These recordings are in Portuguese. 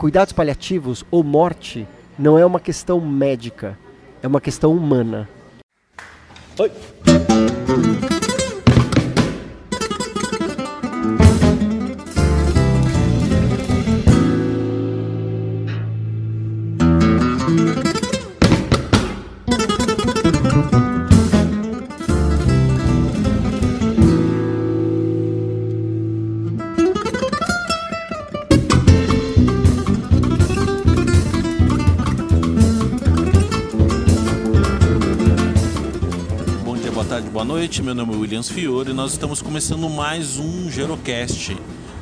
cuidados paliativos ou morte não é uma questão médica, é uma questão humana. Oi. Williams Fiore e nós estamos começando mais um Gerocast.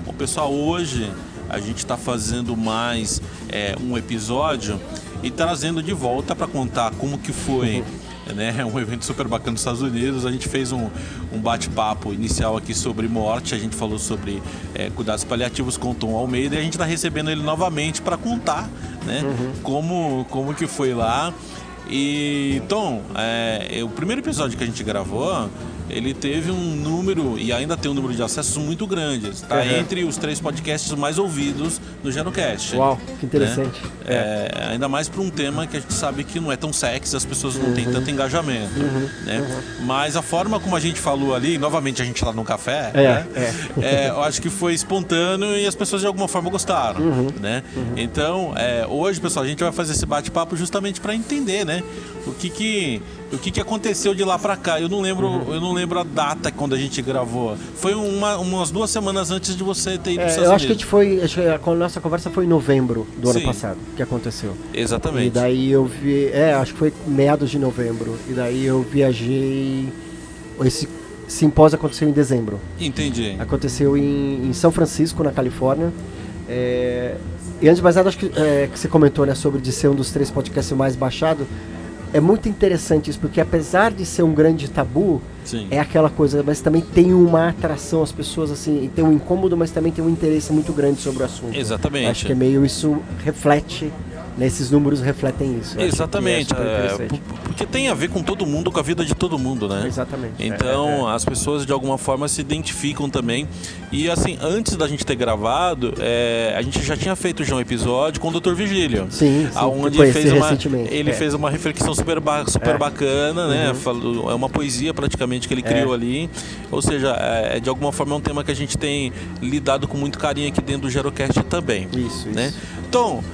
Bom, pessoal, hoje a gente está fazendo mais é, um episódio e trazendo de volta para contar como que foi né, um evento super bacana nos Estados Unidos. A gente fez um, um bate-papo inicial aqui sobre morte, a gente falou sobre é, cuidados paliativos com o Tom Almeida e a gente está recebendo ele novamente para contar né, como, como que foi lá. E Tom, é, o primeiro episódio que a gente gravou, ele teve um número e ainda tem um número de acessos muito grande. Está Uhum. entre os três podcasts mais ouvidos no Genocast. Uau, que interessante. né? É, ainda mais para um tema que a gente sabe que não é tão sexy, as pessoas não têm tanto engajamento. né? Mas a forma como a gente falou ali, novamente a gente lá no café, É, né? é. É, eu acho que foi espontâneo e as pessoas de alguma forma gostaram, né? Então, é, hoje, pessoal, a gente vai fazer esse bate-papo justamente para entender, né? O que que o que que aconteceu de lá para cá? Eu não lembro, eu não lembro a data quando a gente gravou. Foi uma, umas duas semanas antes de você ter ido É, eu acho que a gente foi. Acho que a nossa conversa foi em novembro do ano Sim. passado que aconteceu. Exatamente. E daí eu vi. É, acho que foi meados de novembro. E daí eu viajei. Esse simpósio aconteceu em dezembro. Entendi. Aconteceu em, em São Francisco, na Califórnia. É, e antes de mais nada, acho que, é, que você comentou né, sobre de ser um dos três podcasts mais baixados. É muito interessante isso, porque apesar de ser um grande tabu, Sim. é aquela coisa, mas também tem uma atração, as pessoas assim, tem um incômodo, mas também tem um interesse muito grande sobre o assunto. Exatamente. Acho que é meio isso reflete, né, esses números refletem isso. Que Exatamente. É é, porque tem a ver com todo mundo, com a vida de todo mundo, né? Exatamente. Então É, é, as pessoas de alguma forma se identificam também. E assim, antes da gente ter gravado, é, a gente já tinha feito já um episódio com o Dr. Vigílio. Sim, sim, Aonde que ele fez uma, ele é. fez uma reflexão super, ba- super É. bacana, né? Uhum. É uma poesia praticamente que ele É. criou ali. Ou seja, é, de alguma forma é um tema que a gente tem lidado com muito carinho aqui dentro do Gerocast também. Isso, né? isso. Então,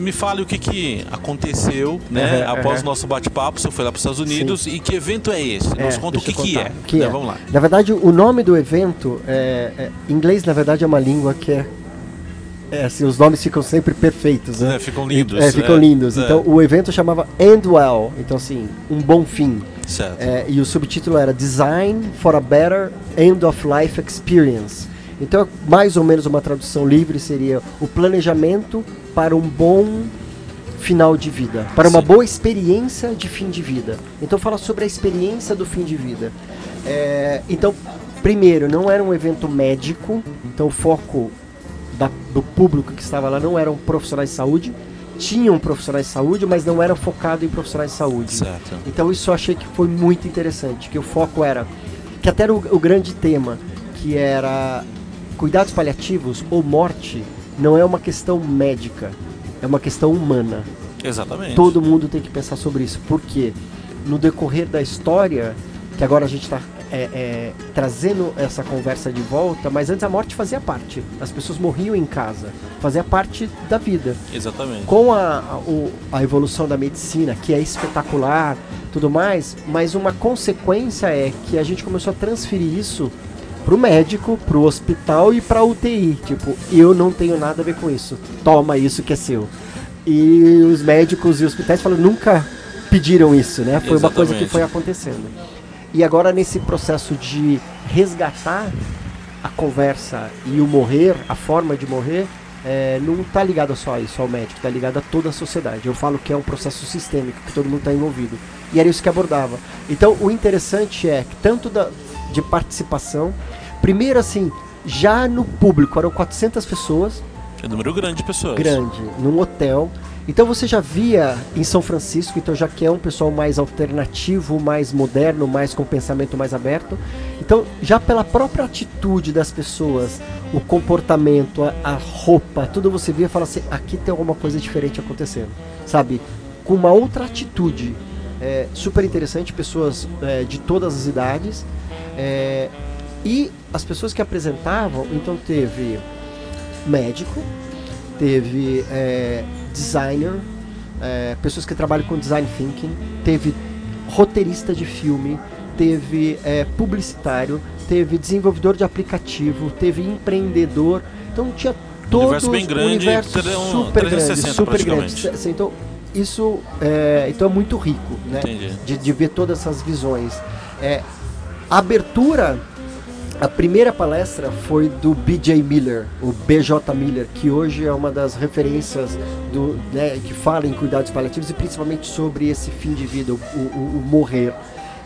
me fale o que, que aconteceu, né? Aham, após o nosso bate-papo, você foi lá para os Estados Unidos e que evento é esse? É, Nos conta o que, que é. Que né? é. Vamos lá. Na verdade, o nome do evento, é, é- inglês, na verdade, é uma língua que é. é, assim, os nomes ficam sempre perfeitos, né? É, ficam lindos. É, ficam é, lindos. é, Então, o evento chamava End Well. Então, assim, um bom fim. certo. É, e o subtítulo era Design for a Better End of Life Experience. Então, mais ou menos uma tradução livre seria o planejamento para um bom final de vida, para uma Sim. boa experiência de fim de vida. Então, fala sobre a experiência do fim de vida. É, então, primeiro, não era um evento médico, então o foco da- do público que estava lá não eram profissionais de saúde, tinham profissionais de saúde, mas não era focado em profissionais de saúde. Certo. Então isso eu achei que foi muito interessante, que o foco era, que até era o, o grande tema, que era cuidados paliativos ou morte, não é uma questão médica, é uma questão humana. Exatamente. Todo mundo tem que pensar sobre isso, porque no decorrer da história, que agora a gente está trazendo essa conversa de volta, mas antes a morte fazia parte. As pessoas morriam em casa, fazia parte da vida Exatamente. com a, a, o- a evolução da medicina, que é espetacular, tudo mais, mas uma consequência é que a gente começou a transferir isso pro médico, pro hospital e pra UTI. Tipo, eu não tenho nada a ver com isso. Toma isso que é seu. E os médicos e hospitais falam, nunca pediram isso, né? Foi uma coisa que Exatamente. foi acontecendo. E agora nesse processo de resgatar a conversa e o morrer, a forma de morrer, é, não está ligado só a isso, ao médico, está ligado a toda a sociedade. Eu falo que é um processo sistêmico, que todo mundo está envolvido. E era isso que abordava. Então, o interessante é que tanto da, de participação, primeiro assim, já no público eram 400 pessoas, É um número grande de pessoas. grande, num hotel. Então você já via em São Francisco, então já que é um pessoal mais alternativo, mais moderno, mais com pensamento mais aberto. Então já pela própria atitude das pessoas, o comportamento, a, a roupa, tudo você vê e fala assim: aqui tem alguma coisa diferente acontecendo, sabe? Com uma outra atitude. É, super interessante, pessoas é, de todas as idades. É, e as pessoas que apresentavam, então teve médico, teve é, designer, é, pessoas que trabalham com design thinking, teve roteirista de filme, teve é, publicitário, teve desenvolvedor de aplicativo, teve empreendedor. Então tinha todo universo bem grande, universo um, super grande, super grande. Então isso é, então é muito rico, né? De, de, ver todas essas visões. É, a abertura a primeira palestra foi do BJ Miller, o BJ Miller, que hoje é uma das referências do, né, que fala em cuidados paliativos e principalmente sobre esse fim de vida, o, o, o morrer.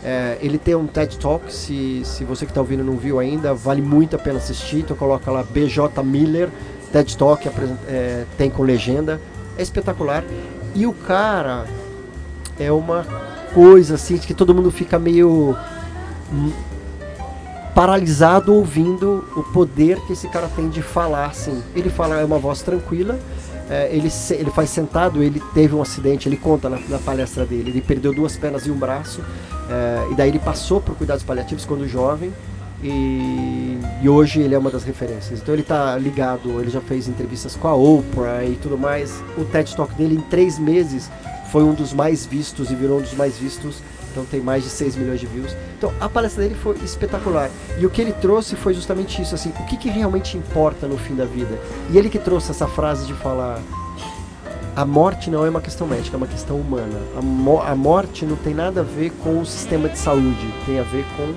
É, ele tem um TED Talk, se, se você que está ouvindo não viu ainda, vale muito a pena assistir. Então coloca lá BJ Miller, TED Talk, é, tem com legenda. É espetacular. E o cara é uma coisa assim que todo mundo fica meio paralisado ouvindo o poder que esse cara tem de falar assim. Ele fala, é uma voz tranquila, é, ele, ele faz sentado, ele teve um acidente, ele conta na, na palestra dele, ele perdeu duas pernas e um braço, é, e daí ele passou por cuidados paliativos quando jovem, e, e, hoje ele é uma das referências. Então ele está ligado, ele já fez entrevistas com a Oprah e tudo mais. O TED Talk dele em três meses foi um dos mais vistos e virou um dos mais vistos então tem mais de 6 milhões de views. Então a palestra dele foi espetacular. E o que ele trouxe foi justamente isso, assim, o que, que realmente importa no fim da vida. E ele que trouxe essa frase de falar a morte não é uma questão médica, é uma questão humana. A, mo a morte não tem nada a ver com o sistema de saúde, tem a ver com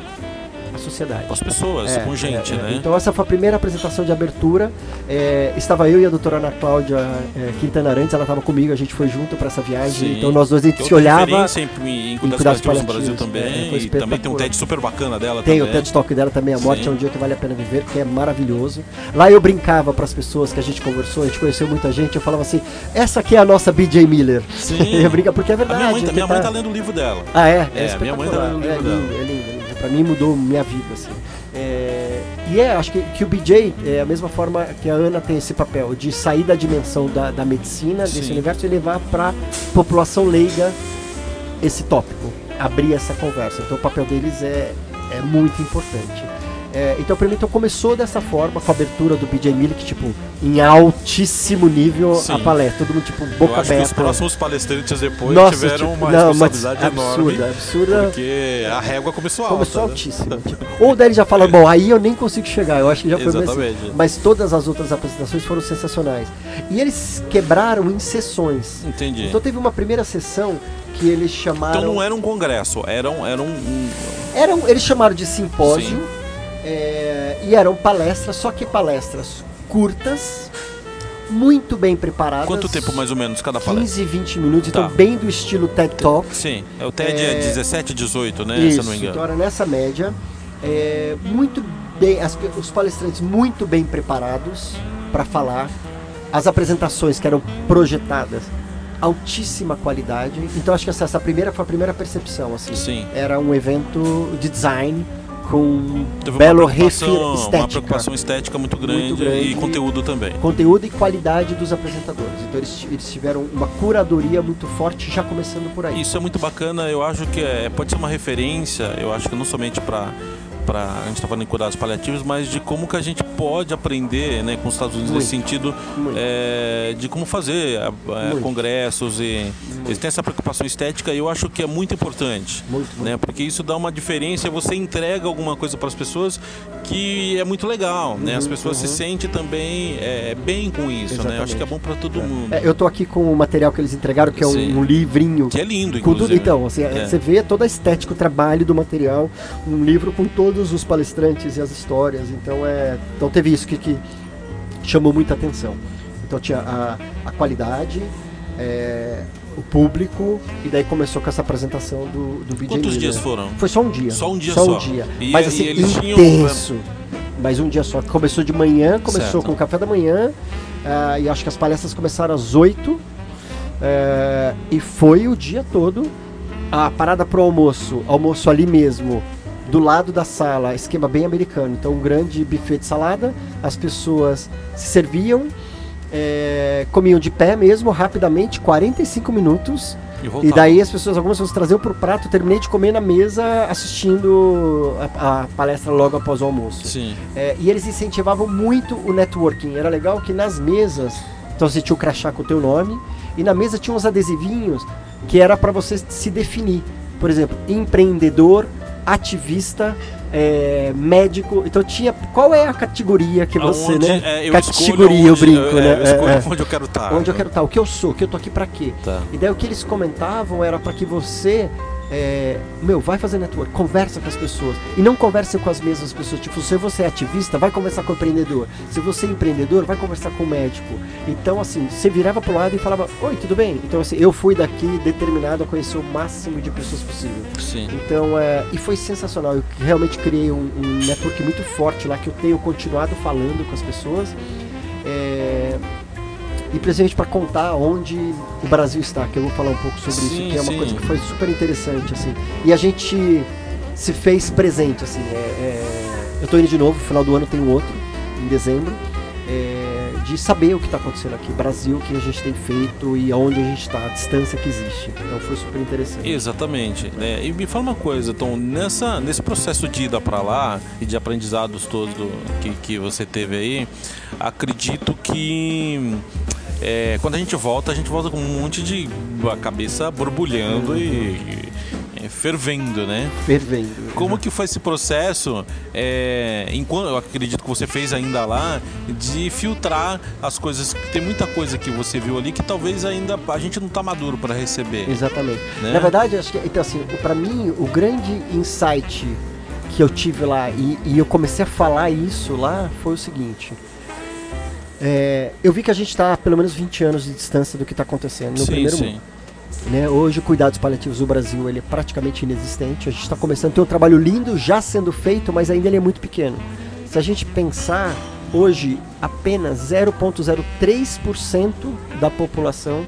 a sociedade. Com as pessoas, é, com gente, é, é. né? Então essa foi a primeira apresentação de abertura. É, estava eu e a doutora Ana Cláudia é, Quintana Arantes, ela estava comigo, a gente foi junto para essa viagem. Sim. Então nós dois a gente se olhava. sempre em, em cuidados paliativos no Brasil também. e também tem um TED super bacana dela tem também. o TED Talk dela também, A Morte Sim. é um Dia que Vale a Pena Viver, que é maravilhoso. Lá eu brincava para as pessoas que a gente conversou, a gente conheceu muita gente, eu falava assim, essa aqui é a nossa BJ Miller. Sim. eu brinco porque é verdade. A minha mãe, minha mãe tá... tá lendo o livro dela. Ah, é? É, é minha mãe tá lendo o livro é dela. É lindo, é lindo. Pra mim mudou minha vida, assim. É, e é, acho que, que o BJ é a mesma forma que a Ana tem esse papel de sair da dimensão da, da medicina, Sim. desse universo, e levar para população leiga esse tópico, abrir essa conversa. Então o papel deles é, é muito importante. É, então, para mim, então começou dessa forma, com a abertura do BJ que, tipo, em altíssimo nível Sim. a palestra, todo mundo, tipo, boca Eu acho aberta. Que os próximos palestrantes depois Nossa, tiveram tipo, uma não, responsabilidade absurda, enorme. Absurda, Porque a régua começou alta. Começou né? altíssima. tipo, ou daí ele já fala, bom, aí eu nem consigo chegar, eu acho que já foi Exatamente. Assim, mas todas as outras apresentações foram sensacionais. E eles quebraram em sessões. Entendi. Então teve uma primeira sessão que eles chamaram. Então não era um congresso, era um. Era um... Era um eles chamaram de simpósio. Sim é, e eram palestras, só que palestras curtas, muito bem preparadas. Quanto tempo mais ou menos cada palestra? 15, 20 minutos, então tá. então bem do estilo TED Talk. Sim, é o TED é, é 17, 18, né? Isso, se não me engano. Então era nessa média. É, muito bem, as, os palestrantes muito bem preparados para falar. As apresentações que eram projetadas altíssima qualidade. Então acho que essa, essa primeira foi a primeira percepção assim. Sim. Era um evento de design com Teve belo refil estética. Uma preocupação estética muito grande, muito grande, e conteúdo também. Conteúdo e qualidade dos apresentadores. Então eles, eles tiveram uma curadoria muito forte já começando por aí. Isso é muito bacana, eu acho que é, pode ser uma referência, eu acho que não somente para para a gente está falando em cuidados paliativos, mas de como que a gente pode aprender, né, com os Estados Unidos muito, nesse sentido é, de como fazer é, congressos e muito. eles têm essa preocupação estética e eu acho que é muito importante, muito, né, porque isso dá uma diferença, você entrega alguma coisa para as pessoas que é muito legal, uhum, né, as uhum, pessoas uhum. se sentem também é, bem com isso, Exatamente. né, eu acho que é bom para todo é. mundo. É, eu tô aqui com o material que eles entregaram que é um, um livrinho que é lindo, inclusive. então, assim, é. você vê toda a estética, o trabalho do material, um livro com todos todos os palestrantes e as histórias. Então, é, então teve isso que, que chamou muita atenção. Então tinha a, a qualidade, é, o público, e daí começou com essa apresentação do, do BJ Quantos Miller. dias foram? Foi só um dia. Só um dia só. só. Um dia. E, Mas assim, intenso. Tinham... Mas um dia só. Começou de manhã, começou certo. com o café da manhã, uh, e acho que as palestras começaram às 8, uh, e foi o dia todo. A parada pro almoço, almoço ali mesmo, do lado da sala, esquema bem americano. Então, um grande buffet de salada, as pessoas se serviam, é, comiam de pé mesmo, rapidamente, 45 minutos. E, e daí as pessoas, algumas pessoas traziam pro prato, terminei de comer na mesa assistindo a, a palestra logo após o almoço. É, e eles incentivavam muito o networking. Era legal que nas mesas, então você tinha o crachá com o teu nome, e na mesa tinha uns adesivinhos que era para você se definir. Por exemplo, empreendedor, ativista, é, médico. Então tinha. Qual é a categoria que você, né? é, eu categoria, escolho eu onde- brinco, é, né? eu É, é. onde eu quero estar. Onde eu quero estar, o que eu sou, o que eu tô aqui pra quê? Tá. E daí o que eles comentavam era para que você, é, meu, vai fazer network, conversa com as pessoas. E não converse com as mesmas pessoas. Tipo, se você é ativista, vai conversar com o empreendedor. Se você é empreendedor, vai conversar com o médico. Então, assim, você virava pro lado e falava, oi, tudo bem? Então, assim, eu fui daqui determinado a conhecer o máximo de pessoas possível. Sim. Então, é, e foi sensacional. Eu realmente criei um, um network muito forte lá que eu tenho continuado falando com as pessoas. É, e presente para contar onde o Brasil está, que eu vou falar um pouco sobre Sim, isso, que é uma sim. coisa que foi super interessante, assim. E a gente se fez presente, assim. é- é, eu tô indo de novo, no final do ano tem um outro, em dezembro, é, de saber o que está acontecendo aqui, Brasil, o que a gente tem feito e aonde a gente está, a distância que existe. Então foi super interessante. Exatamente. né? E me fala uma coisa, Tom, nessa, nesse processo de ida para lá e de aprendizados todos do- que, que você teve aí, acredito que é, quando a gente volta, a gente volta com um monte de a cabeça borbulhando e, é, fervendo, né? Fervendo. Como que foi esse processo, é, enquanto eu acredito que você fez ainda lá, de filtrar as coisas? Tem muita coisa que você viu ali que talvez ainda a gente não tá maduro para receber. Exatamente. Né? Na verdade, acho que então assim, para mim o grande insight que eu tive lá e, e eu comecei a falar isso lá foi o seguinte. É, eu vi que a gente está pelo menos 20 anos de distância do que está acontecendo no sim, primeiro sim. mundo. Né? Hoje, o cuidados paliativos do Brasil ele é praticamente inexistente. A gente está começando a ter um trabalho lindo já sendo feito, mas ainda ele é muito pequeno. Se a gente pensar, hoje apenas 0,03% da população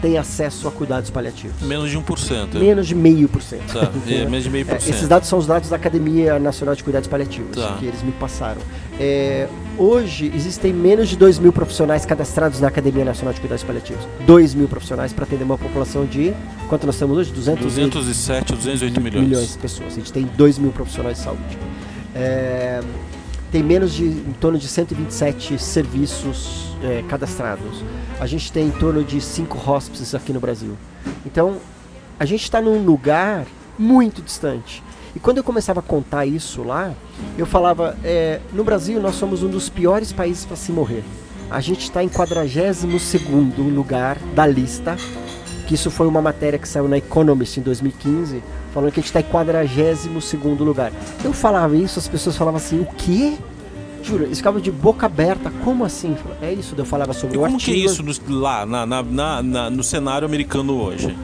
tem acesso a cuidados paliativos. Menos de 1%. Menos de meio por cento. Tá, é, menos de meio por É, cento. esses dados são os dados da Academia Nacional de Cuidados Paliativos, Tá. que eles me passaram. É, hoje existem menos de 2 mil profissionais cadastrados na Academia Nacional de Cuidados Paliativos. 2 mil profissionais para atender uma população de. Quanto nós temos hoje? 200 e- 207, 208 milhões. de pessoas. A gente tem 2 mil profissionais de saúde. É, tem menos de em torno de 127 serviços é, cadastrados. A gente tem em torno de 5 hospices aqui no Brasil. Então, a gente está num lugar muito distante. E quando eu começava a contar isso lá, eu falava: é, no Brasil nós somos um dos piores países para se morrer. A gente está em 42 lugar da lista que isso foi uma matéria que saiu na Economist em 2015, falando que a gente está em 42 lugar. Eu falava isso, as pessoas falavam assim, o quê? Juro, eles ficavam de boca aberta, como assim? É isso, eu falava sobre E o como artigo. que é isso no- lá, na, na- na- no cenário americano hoje?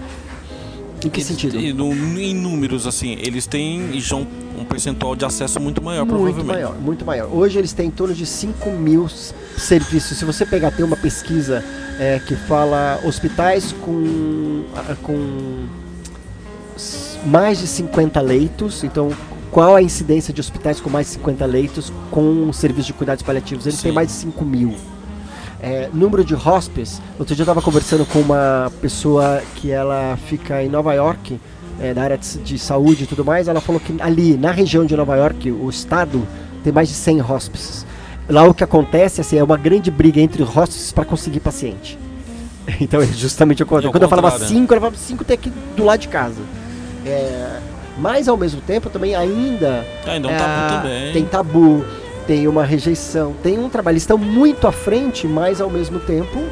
Em que Eles- sentido? em números, assim, eles têm já um, um percentual de acesso muito maior, muito provavelmente. maior, muito maior. Hoje eles têm em torno de 5 mil serviços. Se você pegar, tem uma pesquisa é, que fala hospitais com, ah, com mais de 50 leitos. Então, qual a incidência de hospitais com mais de 50 leitos com serviço de cuidados paliativos? Eles Sim. têm mais de 5 mil. É, número de hospice. Outro dia eu estava conversando com uma pessoa que ela fica em Nova York, é, da área de, de saúde e tudo mais. Ela falou que ali, na região de Nova York, o estado tem mais de 100 hospices. Lá o que acontece assim, é uma grande briga entre os hospices para conseguir paciente. Então é justamente o contrário. É Quando eu falava contrário, né? 5, eu falava 5 tem aqui do lado de casa. É, mas ao mesmo tempo também ainda Ainda é um é, tabu também. Tem tabu, tem uma rejeição, tem um trabalho. Eles estão muito à frente, mas ao mesmo tempo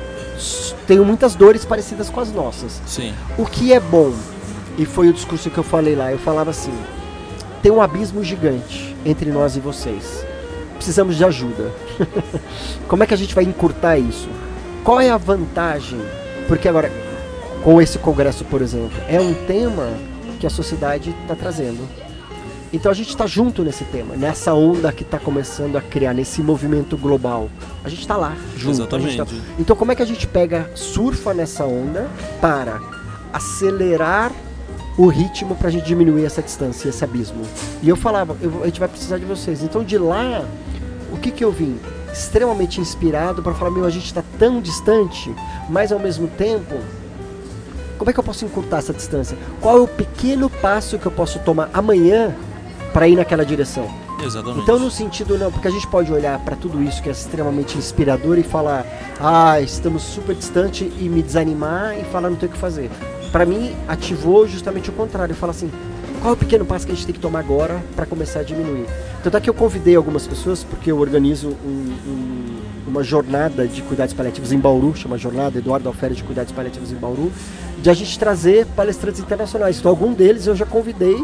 tem muitas dores parecidas com as nossas. Sim. O que é bom, e foi o discurso que eu falei lá, eu falava assim: tem um abismo gigante entre nós e vocês. Precisamos de ajuda. Como é que a gente vai encurtar isso? Qual é a vantagem? Porque agora, com esse congresso, por exemplo, é um tema que a sociedade está trazendo. Então a gente está junto nesse tema, nessa onda que está começando a criar, nesse movimento global. A gente está lá, junto. gente Exatamente. tá- Então como é que a gente pega, surfa nessa onda para acelerar o ritmo para a gente diminuir essa distância, esse abismo. E eu falava, eu, a gente vai precisar de vocês. Então de lá, o que que eu vim? Extremamente inspirado para falar, meu, a gente está tão distante, mas ao mesmo tempo, como é que eu posso encurtar essa distância? Qual é o pequeno passo que eu posso tomar amanhã para ir naquela direção? Exatamente. Então, no sentido, não, porque a gente pode olhar para tudo isso que é extremamente inspirador e falar, ah, estamos super distante e me desanimar e falar não tem o que fazer. Para mim, ativou justamente o contrário. Fala assim, qual é o pequeno passo que a gente tem que tomar agora para começar a diminuir? Tanto é que eu convidei algumas pessoas, porque eu organizo um, um, uma jornada de cuidados paliativos em Bauru, chama Jornada Eduardo Alférez de Cuidados Paliativos em Bauru, de a gente trazer palestrantes internacionais. Então, algum deles eu já convidei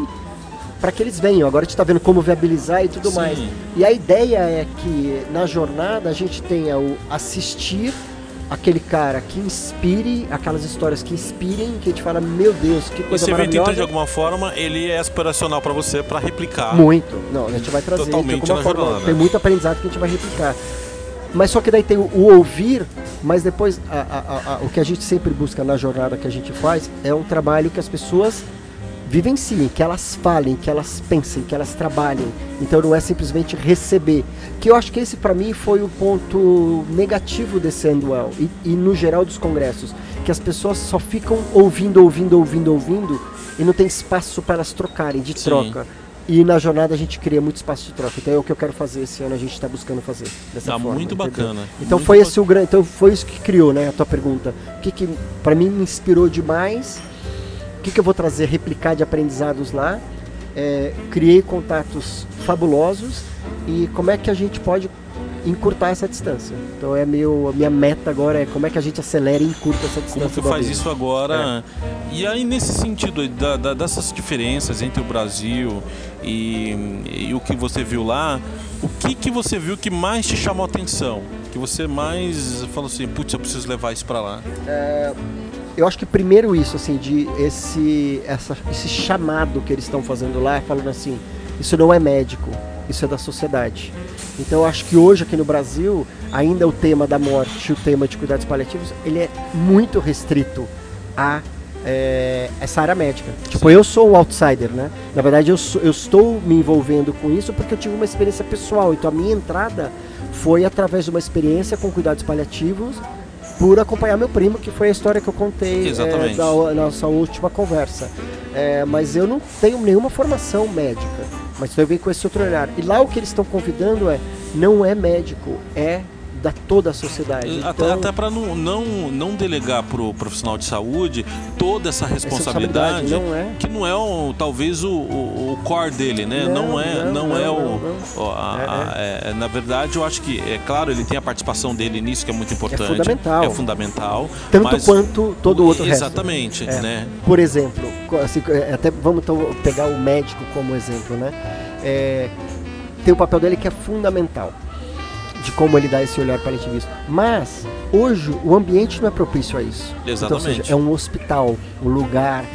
para que eles venham. Agora a gente está vendo como viabilizar e tudo Sim. mais. E a ideia é que na jornada a gente tenha o assistir aquele cara que inspire, aquelas histórias que inspirem, que a gente fala, meu Deus, que coisa Esse evento, então, de alguma forma, ele é aspiracional para você para replicar. Muito. Não, a gente vai trazer Totalmente de alguma forma. jornada. Tem muito aprendizado que a gente vai replicar. Mas só que daí tem o, o ouvir, mas depois a- a- a- o que a gente sempre busca na jornada que a gente faz é um trabalho que as pessoas vivenciem, que elas falem, que elas pensem, que elas trabalhem. Então não é simplesmente receber. Que eu acho que esse para mim foi o ponto negativo desse anual e, e no geral dos congressos, que as pessoas só ficam ouvindo, ouvindo, ouvindo, ouvindo e não tem espaço para elas trocarem de Sim. troca. E na jornada a gente cria muito espaço de troca. Então é o que eu quero fazer esse ano, a gente está buscando fazer dessa Tá forma. muito entendeu? bacana. Então Muito foi esse o grande, então foi isso que criou, né, a tua pergunta. O que que para mim me inspirou demais? O que que eu vou trazer, replicar de aprendizados lá? É, criei contatos fabulosos e como é que a gente pode encurtar essa distância? Então é meu, a minha meta agora é como é que a gente acelera e encurta essa distância. Como do faz isso agora? E aí, nesse sentido da- da- dessas diferenças entre o Brasil e, e o que você viu lá, o que, que você viu que mais te chamou a atenção? Que você mais falou assim, putz, eu preciso levar isso para lá. Eu acho que primeiro isso, assim, de esse, essa, esse chamado que eles estão fazendo lá, falando assim, isso não é médico, isso é da sociedade. Então eu acho que hoje aqui no Brasil, ainda o tema da morte, o tema de cuidados paliativos, ele é muito restrito a é, essa área médica. Tipo, eu sou um outsider, né? Na verdade, eu, sou- eu estou me envolvendo com isso porque eu tive uma experiência pessoal. Então a minha entrada foi através de uma experiência com cuidados paliativos por acompanhar meu primo, que foi a história que eu contei é, da nossa última conversa. É, mas eu não tenho nenhuma formação médica, mas venho com esse outro olhar. E lá o que eles estão convidando é, não é médico, é da toda a sociedade. Até, Então, até para não, não, não delegar pro profissional de saúde toda essa responsabilidade, responsabilidade não é. que não é o, talvez o, o, o core dele, né? Não, Não, é, não, não, é o. a- É, a- é, na verdade, eu acho que, é claro, ele tem a participação dele nisso, que é muito importante. fundamental. É fundamental. tanto mas- quanto todo o outro resto. Exatamente, É. né? Por exemplo, assim, é, até vamos então pegar o médico como exemplo, né? É, tem o papel dele que é fundamental de como ele dá esse olhar paliativista. Mas hoje o ambiente não é propício a isso. Então, ou Exatamente. seja, é um hospital, um lugar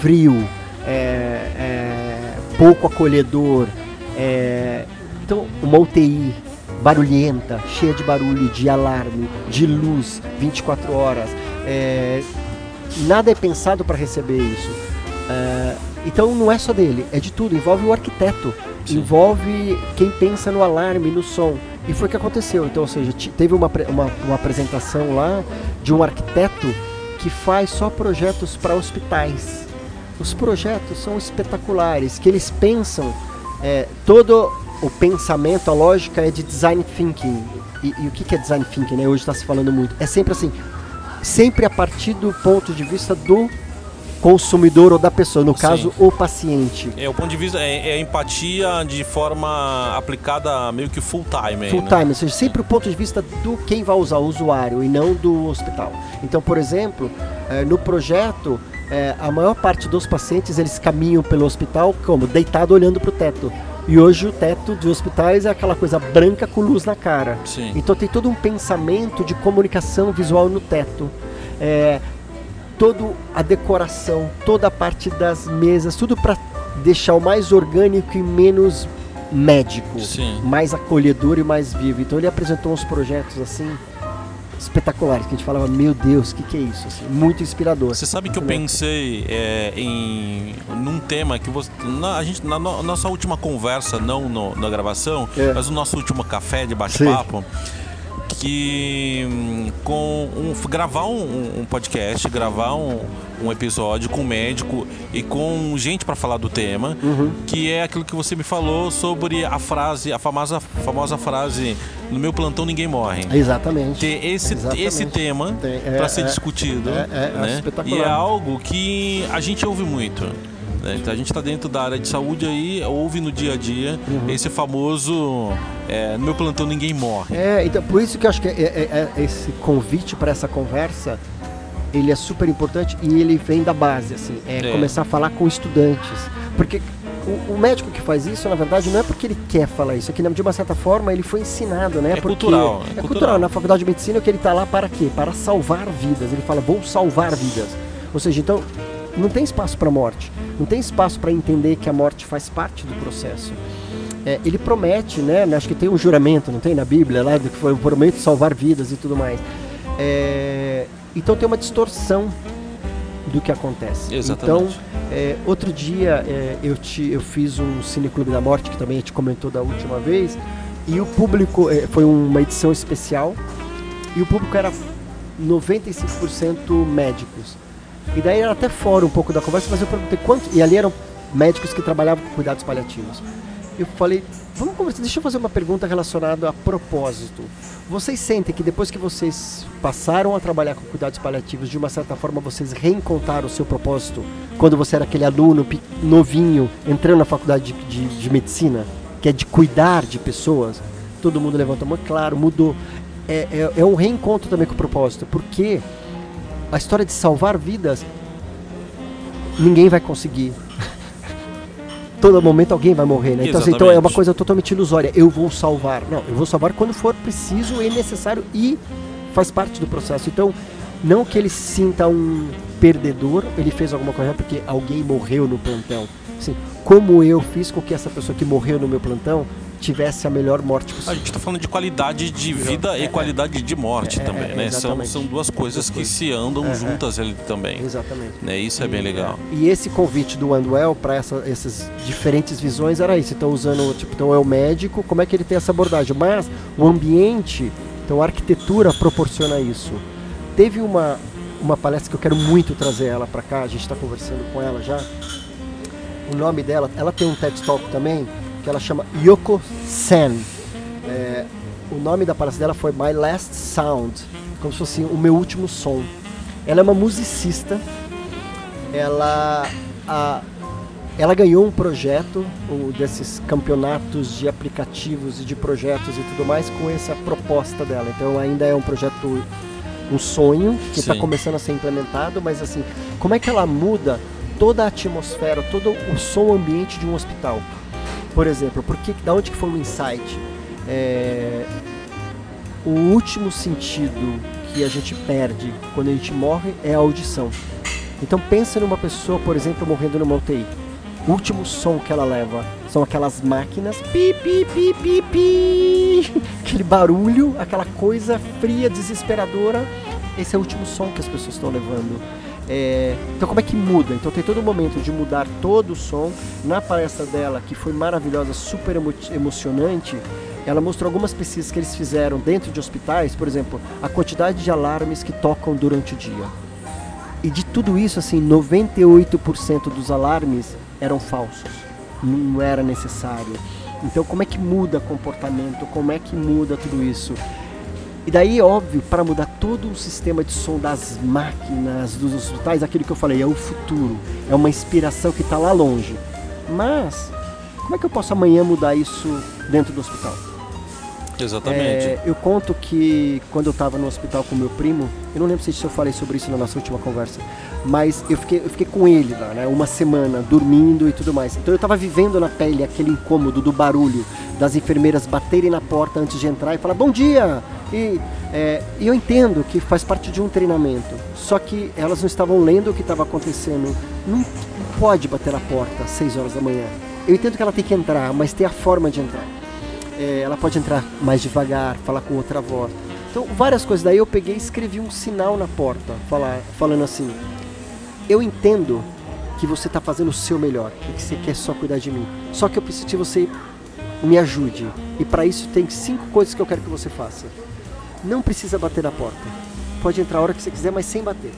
frio, é, é, pouco acolhedor, é, então uma UTI barulhenta, cheia de barulho, de alarme, de luz, 24 horas. é, nada é pensado para receber isso. É, então não é só dele, é de tudo. Envolve o arquiteto, Sim. envolve quem pensa no alarme, no som. E foi o que aconteceu. Então, ou seja, teve uma, uma, uma apresentação lá de um arquiteto que faz só projetos para hospitais. Os projetos são espetaculares, que eles pensam é, todo o pensamento, a lógica é de design thinking. E, e o que que é design thinking? Né? Hoje está se falando muito. É sempre assim, sempre a partir do ponto de vista do consumidor ou da pessoa, no Sim. caso, o paciente. É o ponto de vista, é, é empatia de forma aplicada meio que full time. aí, Full né? time, ou seja, sempre o ponto de vista do quem vai usar, o usuário, e não do hospital. Então, por exemplo, eh, no projeto, eh, a maior parte dos pacientes eles caminham pelo hospital como deitado olhando para o teto. E hoje o teto de hospitais é aquela coisa branca com luz na cara. Sim. Então tem todo um pensamento de comunicação visual no teto. É, toda a decoração, toda a parte das mesas, tudo para deixar o mais orgânico e menos médico, Sim. mais acolhedor e mais vivo. Então ele apresentou uns projetos assim espetaculares, que a gente falava, meu Deus, o que, que é isso? Assim, muito inspirador. Você sabe que eu pensei é, em num tema que você. Na, a gente, na no, nossa última conversa, não no, na gravação, é. mas no nosso último café de bate-papo que hum, com um, gravar um, um, podcast, gravar um, um, episódio com um médico e com gente para falar do tema, uhum. que é aquilo que você me falou sobre a frase, a famosa, famosa frase no meu plantão ninguém morre. Exatamente. Ter esse, Exatamente. esse tema é, para ser é, discutido. É, é, é né? e é algo que a gente ouve muito. Né? Então a gente está dentro da área de saúde aí, ouve no dia a dia uhum. esse famoso é, no meu plantão ninguém morre. É, então por isso que eu acho que é, é, é esse convite para essa conversa ele é super importante e ele vem da base, assim, é, é. começar a falar com estudantes. Porque o, o, médico que faz isso, na verdade, não é porque ele quer falar isso, é que de uma certa forma ele foi ensinado, né? É porque cultural. É, cultural. cultural. Na faculdade de medicina que ele está lá para quê? Para salvar vidas. Ele fala, vou salvar vidas. Ou seja, então não tem espaço para morte, não tem espaço para entender que a morte faz parte do processo. É, ele promete, né? Acho que tem um juramento, não tem na Bíblia lá, que foi o prometo salvar vidas e tudo mais. É, então tem uma distorção do que acontece. Exatamente. Então, é, outro dia é, eu, te, eu fiz um Cineclube da Morte, que também a gente comentou da última vez, e o público, é, foi uma edição especial, e o público era 95% médicos. E daí era até fora um pouco da conversa, mas eu perguntei quanto. E ali eram médicos que trabalhavam com cuidados paliativos. Eu falei, vamos conversar, deixa eu fazer uma pergunta relacionada a propósito. Vocês sentem que depois que vocês passaram a trabalhar com cuidados paliativos, de uma certa forma vocês reencontraram o seu propósito quando você era aquele aluno novinho entrando na faculdade de, de, de medicina, que é de cuidar de pessoas? Todo mundo levantou a mão, claro, mudou. É, é, é um reencontro também com o propósito, porque a história de salvar vidas, ninguém vai conseguir. Todo momento alguém vai morrer, né? Então, assim, então é uma coisa totalmente ilusória. Eu vou salvar. Não, eu vou salvar quando for preciso e necessário e faz parte do processo. Então, não que ele sinta um perdedor, ele fez alguma coisa porque alguém morreu no plantão. Assim, como eu fiz com que essa pessoa que morreu no meu plantão tivesse a melhor morte possível. A gente está falando de qualidade de vida é, e qualidade de morte é, também, é, né? São, são duas coisas que se andam é, é. juntas ali também. Exatamente. Né? Isso é bem legal. E esse convite do Andwell para essa, essas diferentes visões era isso. Então, usando, tipo, então é o médico, como é que ele tem essa abordagem? Mas o ambiente, então a arquitetura proporciona isso. Teve uma, uma palestra que eu quero muito trazer ela para cá, a gente está conversando com ela já. O nome dela, ela tem um TED Talk também, que ela chama Yoko Sen. É, o nome da palestra dela foi My Last Sound, como se fosse o meu último som. Ela é uma musicista. Ela, a, ela ganhou um projeto, um desses campeonatos de aplicativos e de projetos e tudo mais, com essa proposta dela. Então ainda é um projeto, um sonho que está começando a ser implementado, mas assim, como é que ela muda toda a atmosfera, todo o som ambiente de um hospital? Por exemplo, porque, da onde que foi o insight? É, o último sentido que a gente perde quando a gente morre é a audição. Então pensa numa pessoa, por exemplo, morrendo numa UTI. O último som que ela leva são aquelas máquinas, pi, pi, pi, pi, pi, aquele barulho, aquela coisa fria, desesperadora. Esse é o último som que as pessoas estão levando. É, então como é que muda? Então tem todo o momento de mudar todo o som. Na palestra dela, que foi maravilhosa, super emo emocionante, ela mostrou algumas pesquisas que eles fizeram dentro de hospitais, por exemplo, a quantidade de alarmes que tocam durante o dia. E de tudo isso, assim, 98% dos alarmes eram falsos. Não era necessário. Então como é que muda comportamento? Como é que muda tudo isso? E daí, óbvio, para mudar todo o sistema de som das máquinas, dos hospitais, aquilo que eu falei, é o futuro. É uma inspiração que está lá longe. Mas, como é que eu posso amanhã mudar isso dentro do hospital? Exatamente. É, eu conto que quando eu estava no hospital com meu primo, eu não lembro se eu falei sobre isso na nossa última conversa, mas eu fiquei, eu fiquei com ele lá, né, uma semana, dormindo e tudo mais. Então eu estava vivendo na pele aquele incômodo do barulho das enfermeiras baterem na porta antes de entrar e falar bom dia, e, é, eu entendo que faz parte de um treinamento, só que elas não estavam lendo o que estava acontecendo. Não pode bater na porta às 6 horas da manhã. Eu entendo que ela tem que entrar, mas tem a forma de entrar. É, ela pode entrar mais devagar, falar com outra voz. Então, várias coisas. Daí eu peguei e escrevi um sinal na porta, falar, falando assim: Eu entendo que você está fazendo o seu melhor e que você quer só cuidar de mim. Só que eu preciso que você me ajude. E para isso tem cinco coisas que eu quero que você faça. Não precisa bater na porta. Pode entrar a hora que você quiser, mas sem bater.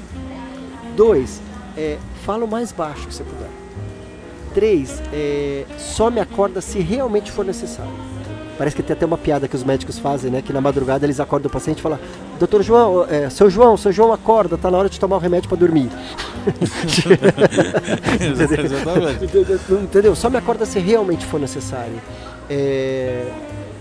Dois, é, fala o mais baixo que você puder. Três, é, só me acorda se realmente for necessário. Parece que tem até uma piada que os médicos fazem, né? Que na madrugada eles acordam o paciente e falam: Doutor João, é, seu João, seu João acorda, tá na hora de tomar o remédio para dormir. Exatamente. Entendeu? Só me acorda se realmente for necessário. É,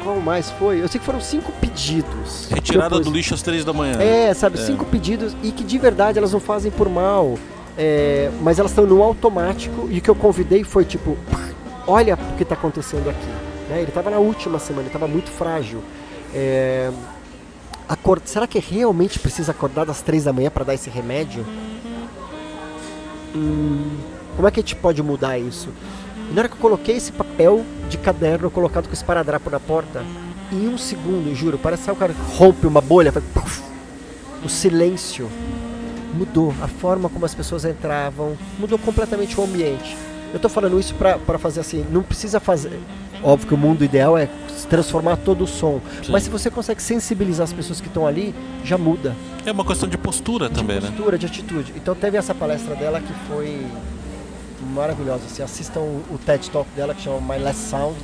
qual mais foi? Eu sei que foram cinco pedidos. Retirada Depois- do lixo às três da manhã. É, sabe, É. cinco pedidos e que de verdade elas não fazem por mal. é, mas elas estão no automático e o que eu convidei foi tipo, olha o que está acontecendo aqui. Né? Ele estava na última semana, ele estava muito frágil. É, acor- Será que realmente precisa acordar das três da manhã para dar esse remédio? Hum, como é que a gente pode mudar isso? E na hora que eu coloquei esse papel de caderno colocado com esse paradrapo na porta, em um segundo, juro, parece que o cara rompe uma bolha, faz o silêncio mudou, a forma como as pessoas entravam, mudou completamente o ambiente. Eu tô falando isso pra fazer assim, não precisa fazer. Óbvio que o mundo ideal é transformar todo o som, Sim. mas se você consegue sensibilizar as pessoas que estão ali, já muda É uma questão de postura também, de né? postura, de atitude. Então teve essa palestra dela que foi maravilhosa. Assim, assistam o TED Talk dela que chama My Last Sound,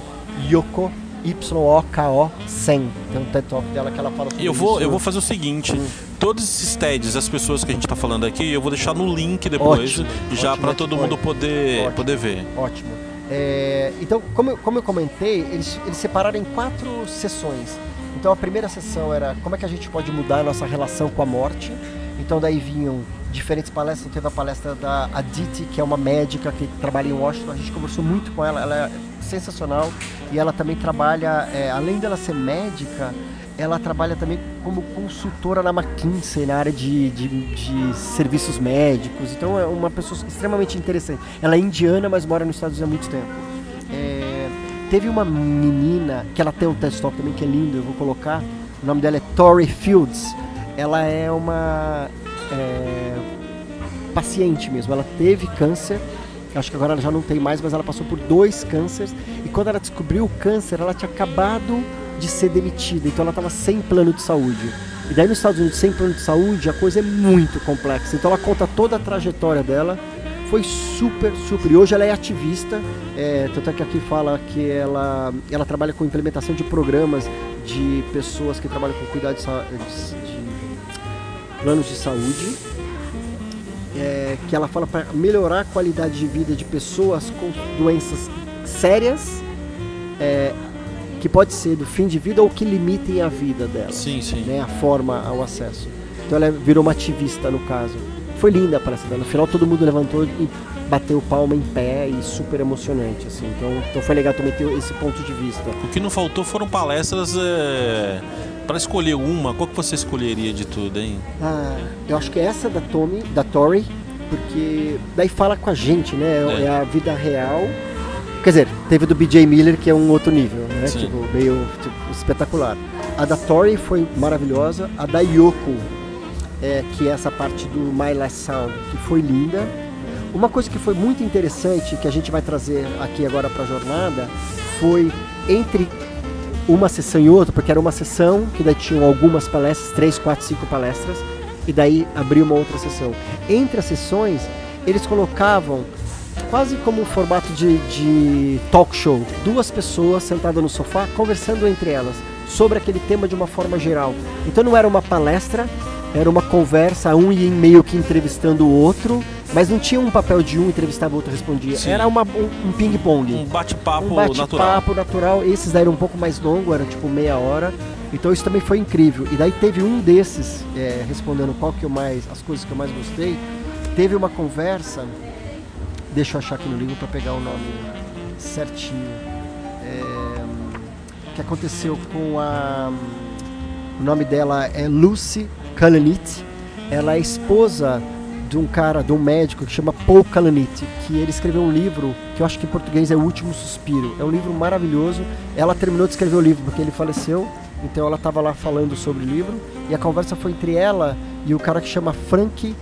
Yoko, Y-O-K-O, 100. Tem um TED Talk dela que ela fala sobre eu vou, isso. eu vou fazer o seguinte: Hum. todos esses TEDs, as pessoas que a gente tá falando aqui, eu vou deixar no link depois, Ótimo, já para todo ótimo. mundo poder, Ótimo. poder ver. Ótimo. É, então, como eu, como eu comentei, eles, eles separaram em quatro sessões. Então, a primeira sessão era como é que a gente pode mudar a nossa relação com a morte. Então, daí vinham diferentes palestras. Teve a palestra da Aditi, que é uma médica que trabalha em Washington. A gente conversou muito com ela, ela é sensacional. E ela também trabalha, é, além dela ser médica, ela trabalha também como consultora na McKinsey, na área de, de, de serviços médicos. Então é uma pessoa extremamente interessante. Ela é indiana, mas mora nos Estados Unidos há muito tempo. É, teve uma menina, que ela tem um TED Talk também, que é lindo, eu vou colocar. O nome dela é Tori Fields. Ela é uma é, paciente mesmo. Ela teve câncer. Acho que agora ela já não tem mais, mas ela passou por dois cânceres. E quando ela descobriu o câncer, ela tinha acabado de ser demitida. Então ela estava sem plano de saúde. E daí nos Estados Unidos, sem plano de saúde, a coisa é muito complexa. Então ela conta toda a trajetória dela. Foi super, super. E hoje ela é ativista. É, tanto é que aqui fala que ela, ela trabalha com implementação de programas de pessoas que trabalham com cuidado de, de- de planos de saúde. É, que ela fala para melhorar a qualidade de vida de pessoas com doenças sérias, é, que pode ser do fim de vida ou que limitem a vida delas Sim, sim. né, a forma ao acesso. Então ela virou uma ativista no caso. Foi linda a palestra dela. No final todo mundo levantou e bateu palma em pé e super emocionante, assim. Então, então foi legal também ter esse ponto de vista. O que não faltou foram palestras é, para escolher uma. Qual que você escolheria de tudo, hein? Ah, eu acho que essa da Tommy, da Tori, porque daí fala com a gente, né? É. É, a vida real. Quer dizer, teve do BJ Miller, que é um outro nível, né? Sim. Tipo, meio tipo, espetacular. A da Tori foi maravilhosa. A da Yoko, é, que é essa parte do My Last Sound, que foi linda. Uma coisa que foi muito interessante, que a gente vai trazer aqui agora para a jornada, foi entre uma sessão e outra, porque era uma sessão que daí tinham algumas palestras, três, quatro, cinco palestras, e daí abriu uma outra sessão. Entre as sessões, eles colocavam quase como um formato de, de talk show, duas pessoas sentadas no sofá conversando entre elas sobre aquele tema de uma forma geral. Então não era uma palestra, era uma conversa, um ia meio que entrevistando o outro, mas não tinha um papel de um entrevistava o outro respondia. Sim. Era uma, um, um ping-pong Um bate-papo um natural. bate-papo natural. Esses daí eram um pouco mais longo, era tipo meia hora. Então isso também foi incrível. E daí teve um desses, é, respondendo qual que eu mais, as coisas que eu mais gostei. Teve uma conversa, deixa eu achar aqui no livro para pegar o nome certinho. É, que aconteceu com a. O nome dela é Lucy Kalanit. Ela é esposa de um cara, de um médico que chama Paul Kalanit, que ele escreveu um livro que eu acho que em português é O Último Suspiro. É um livro maravilhoso. Ela terminou de escrever o livro porque ele faleceu Então ela estava lá falando sobre o livro e a conversa foi entre ela e o cara que chama Frank,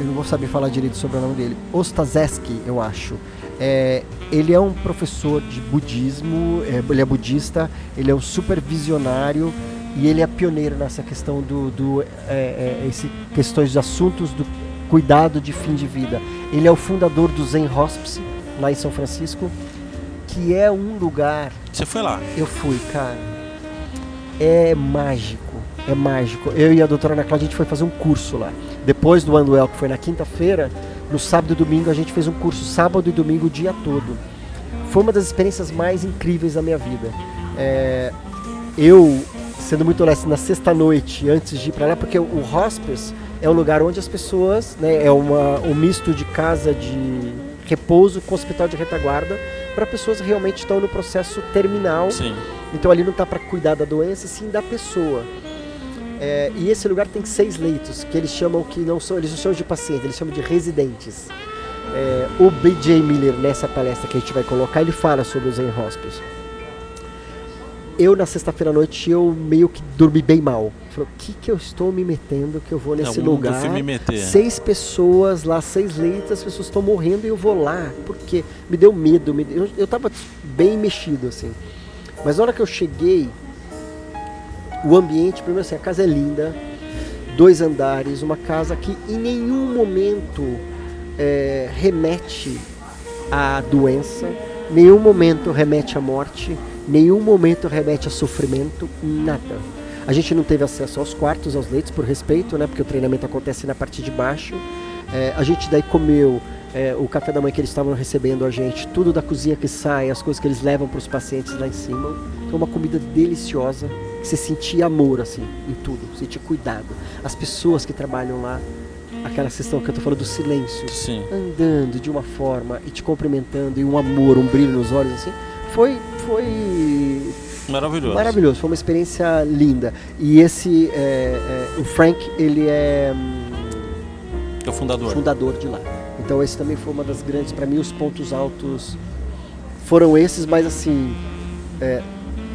eu não vou saber falar direito sobre o nome dele, Ostazeski, eu acho. É, ele é um professor de budismo, é, ele é budista, ele é um super visionário e ele é pioneiro nessa questão do, do é, é, esse, questões de assuntos do cuidado de fim de vida. Ele é o fundador do Zen Hospice lá em São Francisco, que é um lugar. Você foi lá? Eu fui, cara. É mágico, é mágico. Eu e a doutora Ana Cláudia a gente foi fazer um curso lá. Depois do Anuel, que foi na quinta-feira, no sábado e domingo a gente fez um curso sábado e domingo o dia todo. Foi uma das experiências mais incríveis da minha vida. É, eu sendo muito honesto, na sexta noite, antes de ir para lá, porque o hospice é um lugar onde as pessoas, né, é uma, um misto de casa de repouso com hospital de retaguarda para pessoas que realmente estão no processo terminal. Sim. Então ali não está para cuidar da doença, sim da pessoa. É, e esse lugar tem seis leitos, que eles chamam que não são, eles não chamam de pacientes, eles chamam de residentes. É, o B.J. Miller, nessa palestra que a gente vai colocar, ele fala sobre o Zen Hospice eu na sexta-feira à noite eu meio que dormi bem mal. Falei, o que que eu estou me metendo que eu vou nesse lugar? Seis pessoas lá, seis leitos, as pessoas estão morrendo e eu vou lá. Porque me deu medo, me deu, eu, eu tava bem mexido assim. Mas na hora que eu cheguei, o ambiente, primeiro assim, a casa é linda, dois andares, uma casa que em nenhum momento é, remete à doença, nenhum momento remete à morte nenhum momento remete a sofrimento, nada. A gente não teve acesso aos quartos, aos leitos, por respeito, né? Porque o treinamento acontece na parte de baixo. É, a gente daí comeu é, o café da manhã que eles estavam recebendo a gente, tudo da cozinha que sai, as coisas que eles levam para os pacientes lá em cima. Então, uma comida deliciosa, que você sentia amor, assim, em tudo, sentia cuidado. As pessoas que trabalham lá, aquela questão que eu tô falando do silêncio, Sim. andando de uma forma e te cumprimentando, e um amor, um brilho nos olhos, assim, foi foi maravilhoso. Maravilhoso, foi uma experiência linda. E esse, é, é, o Frank, ele é, é o fundador. fundador de lá. Então esse também foi uma das grandes, para mim, os pontos altos foram esses, mas assim, é,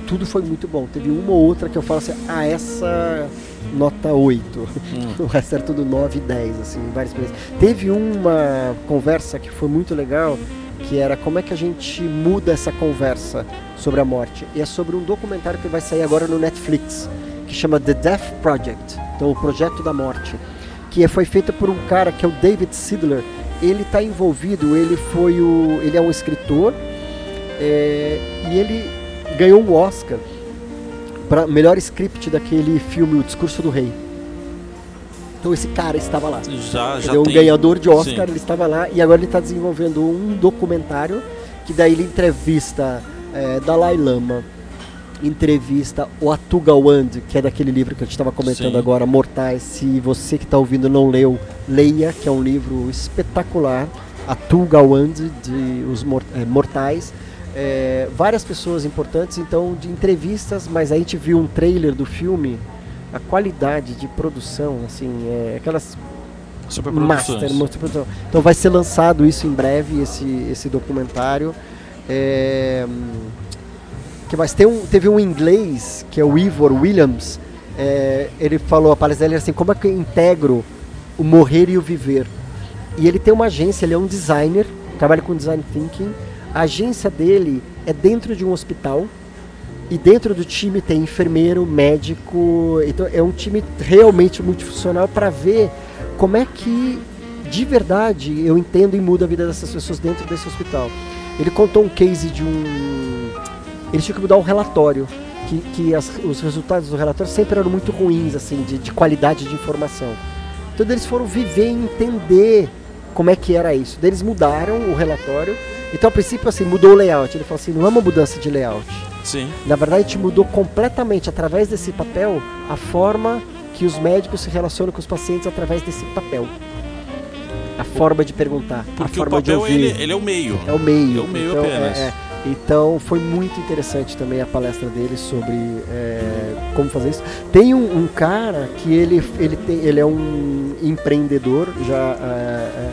tudo foi muito bom. Teve uma ou outra que eu falo assim, ah, essa nota 8. Hum. o resto era tudo 9 e 10, assim, várias experiências. Teve uma conversa que foi muito legal, que era como é que a gente muda essa conversa sobre a morte. E é sobre um documentário que vai sair agora no Netflix, que chama The Death Project, então o projeto da morte, que foi feito por um cara que é o David Sidler. Ele está envolvido, ele foi o, ele é um escritor é, e ele ganhou um Oscar para melhor script daquele filme O Discurso do Rei. Então esse cara estava lá. Já, já é um tem... ganhador de Oscar, Sim. ele estava lá e agora ele está desenvolvendo um documentário que daí ele entrevista é, Dalai Lama, entrevista o Atuga Wand, que é daquele livro que a gente estava comentando Sim. agora, Mortais. Se você que está ouvindo não leu, leia, que é um livro espetacular. Atuga Wand, de Os é, Mortais. É, várias pessoas importantes, então, de entrevistas, mas aí a gente viu um trailer do filme, a qualidade de produção, assim, é, aquelas. Master, Master Produção. Então vai ser lançado isso em breve, esse, esse documentário. É, que mais? Tem um, teve um inglês, que é o Ivor Williams, é, ele falou, a palestra dele assim, como é que eu integro o morrer e o viver? E ele tem uma agência, ele é um designer, trabalha com design thinking. A agência dele é dentro de um hospital, e dentro do time tem enfermeiro, médico, então é um time realmente multifuncional para ver como é que de verdade eu entendo e mudo a vida dessas pessoas dentro desse hospital. Ele contou um case de um. Eles tinham que mudar um relatório, que, que as- os resultados do relatório sempre eram muito ruins, assim, de, de qualidade de informação. Então eles foram viver e entender como é que era isso. Eles mudaram o relatório. Então, a princípio, assim, mudou o layout. Ele falou assim: não é uma mudança de layout. Sim. Na verdade, a gente mudou completamente, através desse papel, a forma que os médicos se relacionam com os pacientes através desse papel. A forma de perguntar, a Porque o forma de papel, ouvir. ele, ele é o meio. É o meio. É o meio então, apenas. é- é. Então foi muito interessante também a palestra dele sobre é, como fazer isso. Tem um, um cara que ele, ele, tem, ele é um empreendedor já é, é,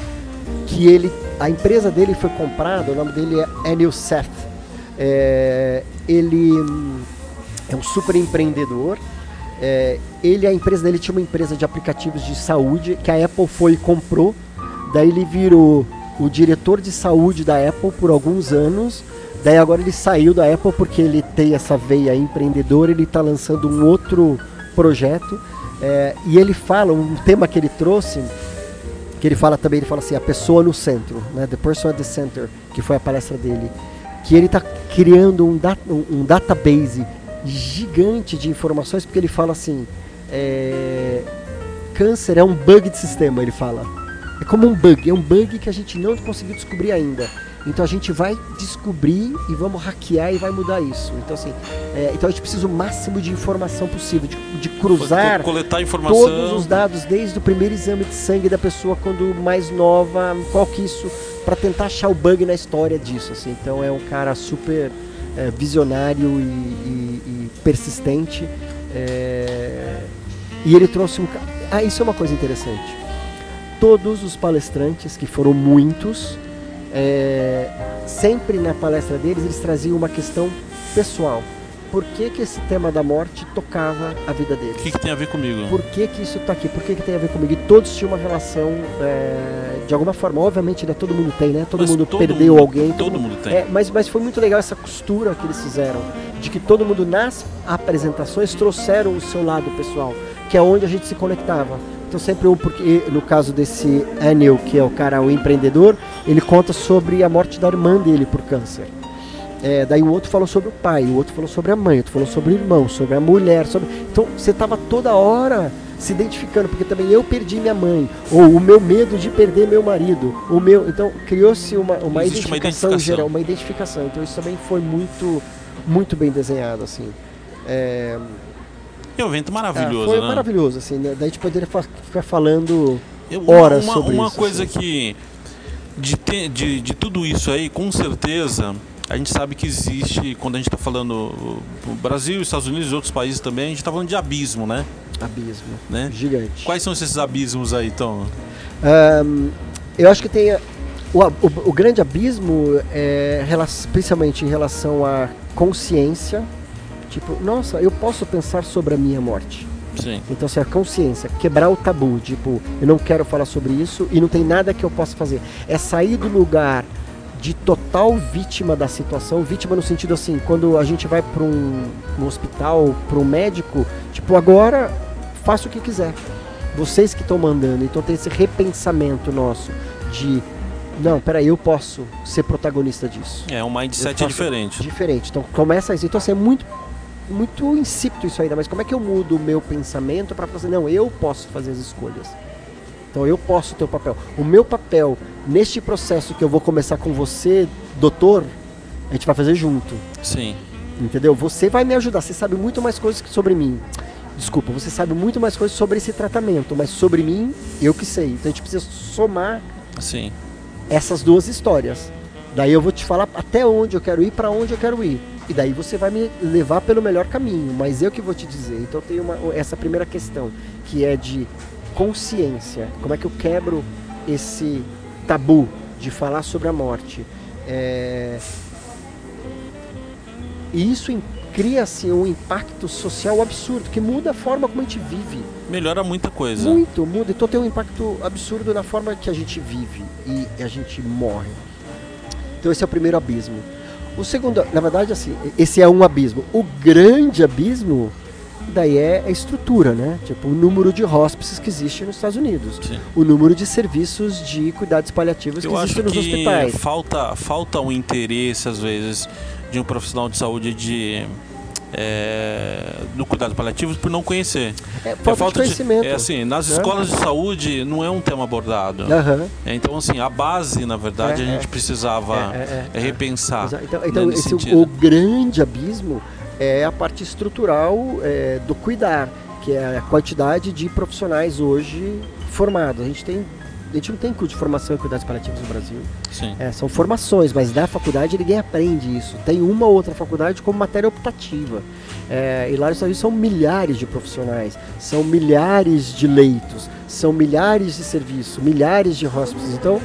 que ele a empresa dele foi comprada. O nome dele é Anil Seth. É, ele é um super empreendedor. É, ele, a empresa dele tinha uma empresa de aplicativos de saúde que a Apple foi e comprou. Daí ele virou o diretor de saúde da Apple por alguns anos. Daí agora ele saiu da Apple porque ele tem essa veia empreendedora, ele está lançando um outro projeto. É, e ele fala, um tema que ele trouxe, que ele fala também, ele fala assim, a pessoa no centro, né? The person at the center, que foi a palestra dele. Que ele está criando um, dat um, um database gigante de informações, porque ele fala assim: é, câncer é um bug de sistema, ele fala. É como um bug, é um bug que a gente não conseguiu descobrir ainda. Então a gente vai descobrir e vamos hackear e vai mudar isso. Então assim, é, então a gente precisa o máximo de informação possível, de, de cruzar coletar informação. todos os dados, desde o primeiro exame de sangue da pessoa quando mais nova, qual que isso, para tentar achar o bug na história disso. Assim. Então é um cara super é, visionário e, e, e persistente. É, e ele trouxe um. Ah, isso é uma coisa interessante. Todos os palestrantes, que foram muitos, é, sempre na palestra deles eles traziam uma questão pessoal. Por que, que esse tema da morte tocava a vida deles? O que, que tem a ver comigo? Por que, que isso está aqui? Por que, que tem a ver comigo? E todos tinham uma relação, é, de alguma forma, obviamente, né, todo mundo tem, né? Todo Mas mundo todo perdeu mundo- alguém. todo mundo tem. É, mas, mas foi muito legal essa costura que eles fizeram, de que todo mundo nas apresentações trouxeram o seu lado pessoal, que é onde a gente se conectava. Então sempre um, porque no caso desse Anil, que é o cara, o empreendedor, ele conta sobre a morte da irmã dele por câncer. É, daí o outro falou sobre o pai, o outro falou sobre a mãe, o outro falou sobre o irmão, sobre a mulher, sobre. Então você estava toda hora se identificando, porque também eu perdi minha mãe, ou o meu medo de perder meu marido, o meu. Então criou-se uma, uma, Existe uma identificação identificação. geral, uma identificação. Então isso também foi muito, muito bem desenhado, assim. É um evento maravilhoso, foi né? maravilhoso, assim, né? Daí a gente poderia ficar falando. Eu- horas uma, sobre uma isso, coisa assim. que de, te- de, de tudo isso aí, com certeza, a gente sabe que existe, quando a gente está falando Brasil, Estados Unidos e outros países também, a gente está falando de abismo, né? Abismo. né? Gigante. Quais são esses abismos aí, Tom? Ahn, eu acho que tem. O, o- o grande abismo é principalmente em relação à consciência. Tipo, nossa, eu posso pensar sobre a minha morte. Sim. Então, assim, a consciência, quebrar o tabu, tipo, eu não quero falar sobre isso e não tem nada que eu possa fazer. É sair do lugar de total vítima da situação, vítima no sentido assim, quando a gente vai para um, um hospital, para um médico, tipo, agora faça o que quiser. Vocês que estão mandando, então tem esse repensamento nosso de não, peraí, eu posso ser protagonista disso É, um mindset diferente. diferente. Então começa isso. Então assim, é muito muito insípido isso ainda, mas como é que eu mudo o meu pensamento para falar assim, não, eu posso fazer as escolhas. Então eu posso ter o papel. O meu papel neste processo que eu vou começar com você, doutor, a gente vai fazer junto. Sim. Entendeu? Você vai me ajudar, você sabe muito mais coisas que sobre mim. Desculpa, você sabe muito mais coisas sobre esse tratamento, mas sobre mim, eu que sei. Então a gente precisa somar Sim. essas duas histórias. Daí eu vou te falar até onde eu quero ir, para onde eu quero ir. E daí você vai me levar pelo melhor caminho, mas eu que vou te dizer. Então tem uma, essa primeira questão, que é de consciência. Como é que eu quebro esse tabu de falar sobre a morte? É... E isso em- cria assim, um impacto social absurdo, que muda a forma como a gente vive. Melhora muita coisa. Muito, muda. Então tem um impacto absurdo na forma que a gente vive e a gente morre. Então esse é o primeiro abismo. O segundo, na verdade, assim, esse é um abismo. O grande abismo, daí é a estrutura, né? Tipo, o número de hóspices que existe nos Estados Unidos. Sim. O número de serviços de cuidados paliativos Eu que existem nos que hospitais. falta, falta um interesse, às vezes, de um profissional de saúde de. É, do cuidado paliativo por não conhecer. É É falta, de conhecimento. é assim, nas né? escolas de saúde não é um tema abordado. É, então, assim, a base, na verdade, É, a gente é. precisava É, é, é, é repensar. Então, né, então nesse esse, o, o grande abismo é a parte estrutural é, do cuidar, que é a quantidade de profissionais hoje formados. A gente tem a gente não tem curso de formação em cuidados paliativos no Brasil. Sim. É, são formações, mas na faculdade ninguém aprende isso. Tem uma ou outra faculdade como matéria optativa. É, e lá nos Estados Unidos são milhares de profissionais, são milhares de leitos, são milhares de serviços, milhares de hóspedes. Então,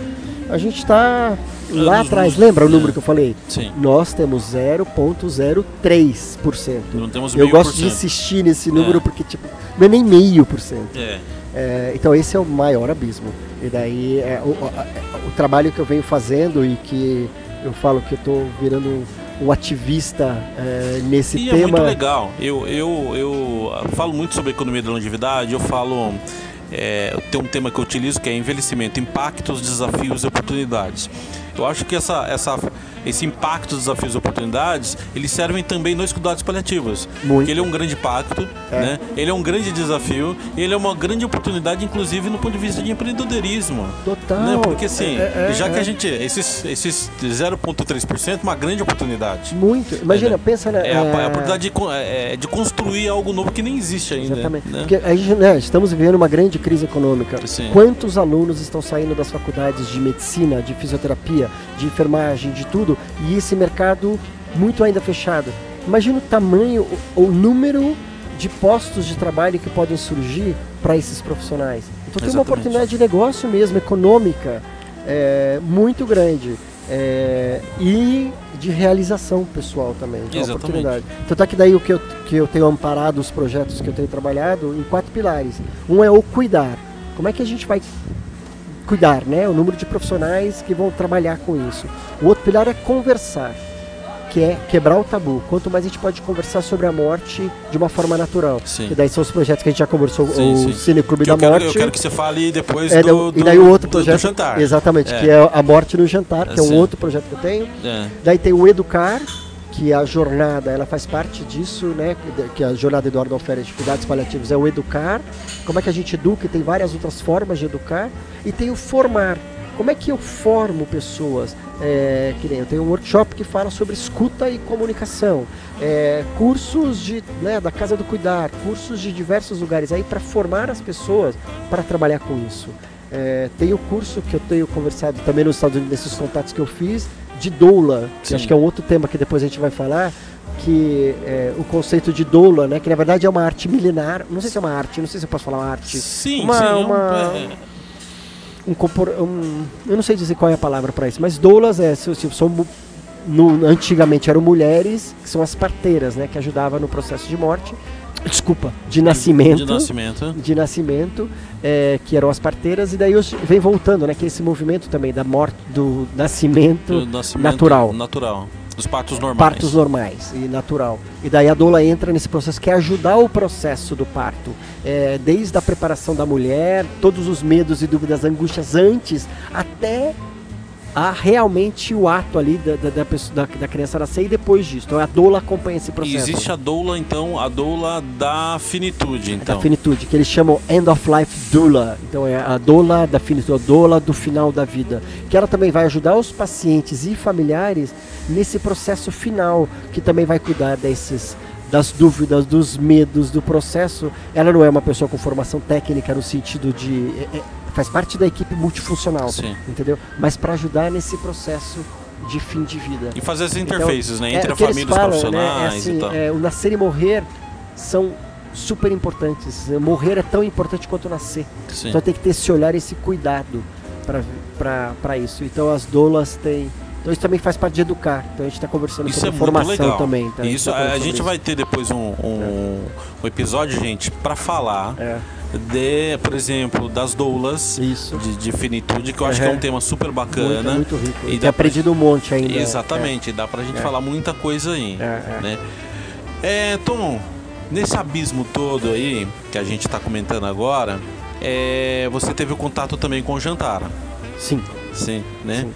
a gente está lá Anos atrás. Lembra o número que eu falei? Sim. Nós temos 0,03%. Não temos Eu gosto de insistir nesse número É. porque tipo, não é nem meio por cento. É. É, então esse é o maior abismo. E daí é, o, o- trabalho que eu venho fazendo e que eu falo que eu estou virando um ativista é, nesse E é tema. muito legal. Eu, eu, eu falo muito sobre economia da longevidade, eu falo. É, tem um tema que eu utilizo que é envelhecimento, impactos, desafios e oportunidades. Eu acho que essa, essa, esse impacto, desafios e oportunidades, eles servem também nos cuidados paliativos. Muito. Porque ele é um grande impacto, É. né? ele é um grande desafio, e ele é uma grande oportunidade, inclusive, no ponto de vista de empreendedorismo. Total. Né? Porque assim, É, é, já que é. a gente. Esses, esses 0,3% uma grande oportunidade. Muito. Imagina, É, né? pensa na. É a, é, a oportunidade de, é, de construir algo novo que nem existe ainda. Exatamente. Né? Porque a gente, né, estamos vivendo uma grande crise econômica. Sim. Quantos alunos estão saindo das faculdades de medicina, de fisioterapia, de enfermagem, de tudo, e esse mercado muito ainda fechado? Imagina o tamanho, o, o número de postos de trabalho que podem surgir para esses profissionais. Então tem uma oportunidade de negócio mesmo, econômica, é, muito grande. é, e de realização pessoal também. que é uma Exatamente. oportunidade. Tanto é que daí o que eu, que eu tenho amparado os projetos que eu tenho trabalhado em quatro pilares. Um é o cuidar. Como é que a gente vai cuidar, né? O número de profissionais que vão trabalhar com isso. O outro pilar é conversar, que é quebrar o tabu. Quanto mais a gente pode conversar sobre a morte de uma forma natural. Sim. Que daí são os projetos que a gente já conversou, Sim, o sim. Cine Clube Que da eu, quero, Morte. eu quero que você fale depois É, do, e daí o outro do- projeto, do jantar. exatamente, É. que é a morte no jantar, que é um Sim. outro projeto que eu tenho. É. Daí tem o Educar, que a jornada, ela faz parte disso, né? que- a jornada Eduardo Alferes de Cuidados Paliativos é o Educar. Como é que a gente educa? E tem várias outras formas de educar. E tem o Formar. Como é que eu formo pessoas? É, que nem eu tenho um workshop que fala sobre escuta e comunicação. É, cursos de, né, da Casa do Cuidar, cursos de diversos lugares aí para formar as pessoas para trabalhar com isso. É, tem o curso que eu tenho conversado também nos Estados Unidos, nesses contatos que eu fiz, de doula, que acho que é um outro tema que depois a gente vai falar, que é o conceito de doula, né, que na verdade é uma arte milenar, não sei se é uma arte, não sei se eu posso falar uma arte, Sim, Uma- sim. é um- uma- é- um, compor, um eu não sei dizer qual é a palavra para isso, mas doulas é, se- se- são mu- no- antigamente eram mulheres, que são as parteiras, né, que ajudavam no processo de morte, desculpa, de nascimento, De nascimento. de nascimento, é, que eram as parteiras, e daí vem voltando, né? Que é esse movimento também da morte, do nascimento, Do nascimento natural. Natural. Dos partos normais. partos normais e natural. E daí a doula entra nesse processo, que é ajudar o processo do parto. É, desde a preparação da mulher, todos os medos e dúvidas, angústias antes, até realmente o ato ali da, da, da, pessoa- da- da criança nascer e depois disso. Então a doula acompanha esse E processo. existe a doula, então, a doula da finitude, então. da finitude, que eles chamam End of Life Doula. Então é a doula da finitude, a doula do final da vida. Que ela também vai ajudar os pacientes e familiares nesse processo final, que também vai cuidar desses das dúvidas, dos medos, do processo. Ela não é uma pessoa com formação técnica no sentido de é- é- faz parte da equipe multifuncional, Sim. entendeu? Mas para ajudar nesse processo de fim de vida. E fazer as Então, interfaces, né? Entre é, a família e os profissionais né, é assim, e tal. é, o nascer e morrer são super importantes. Morrer é tão importante quanto nascer. Sim. Então tem que ter esse olhar, esse cuidado para isso. Então as doulas têm. Então isso também faz parte de educar. Então a gente está conversando Isso é sobre muito formação legal. também. Tá? Isso, tá a, a gente isso. vai ter depois um, um, um episódio, gente, para falar É, de, por exemplo, das doulas de, de finitude, que eu acho que é um tema super Muito, bacana. muito rico. E E dá tem pra- aprendido um monte ainda. Exatamente, dá pra gente É. falar muita coisa aí. É, é. né? É, Tom, nesse abismo todo aí que a gente tá comentando agora, é, você teve o contato também com o Jantar, Sim, sim, né? Sim.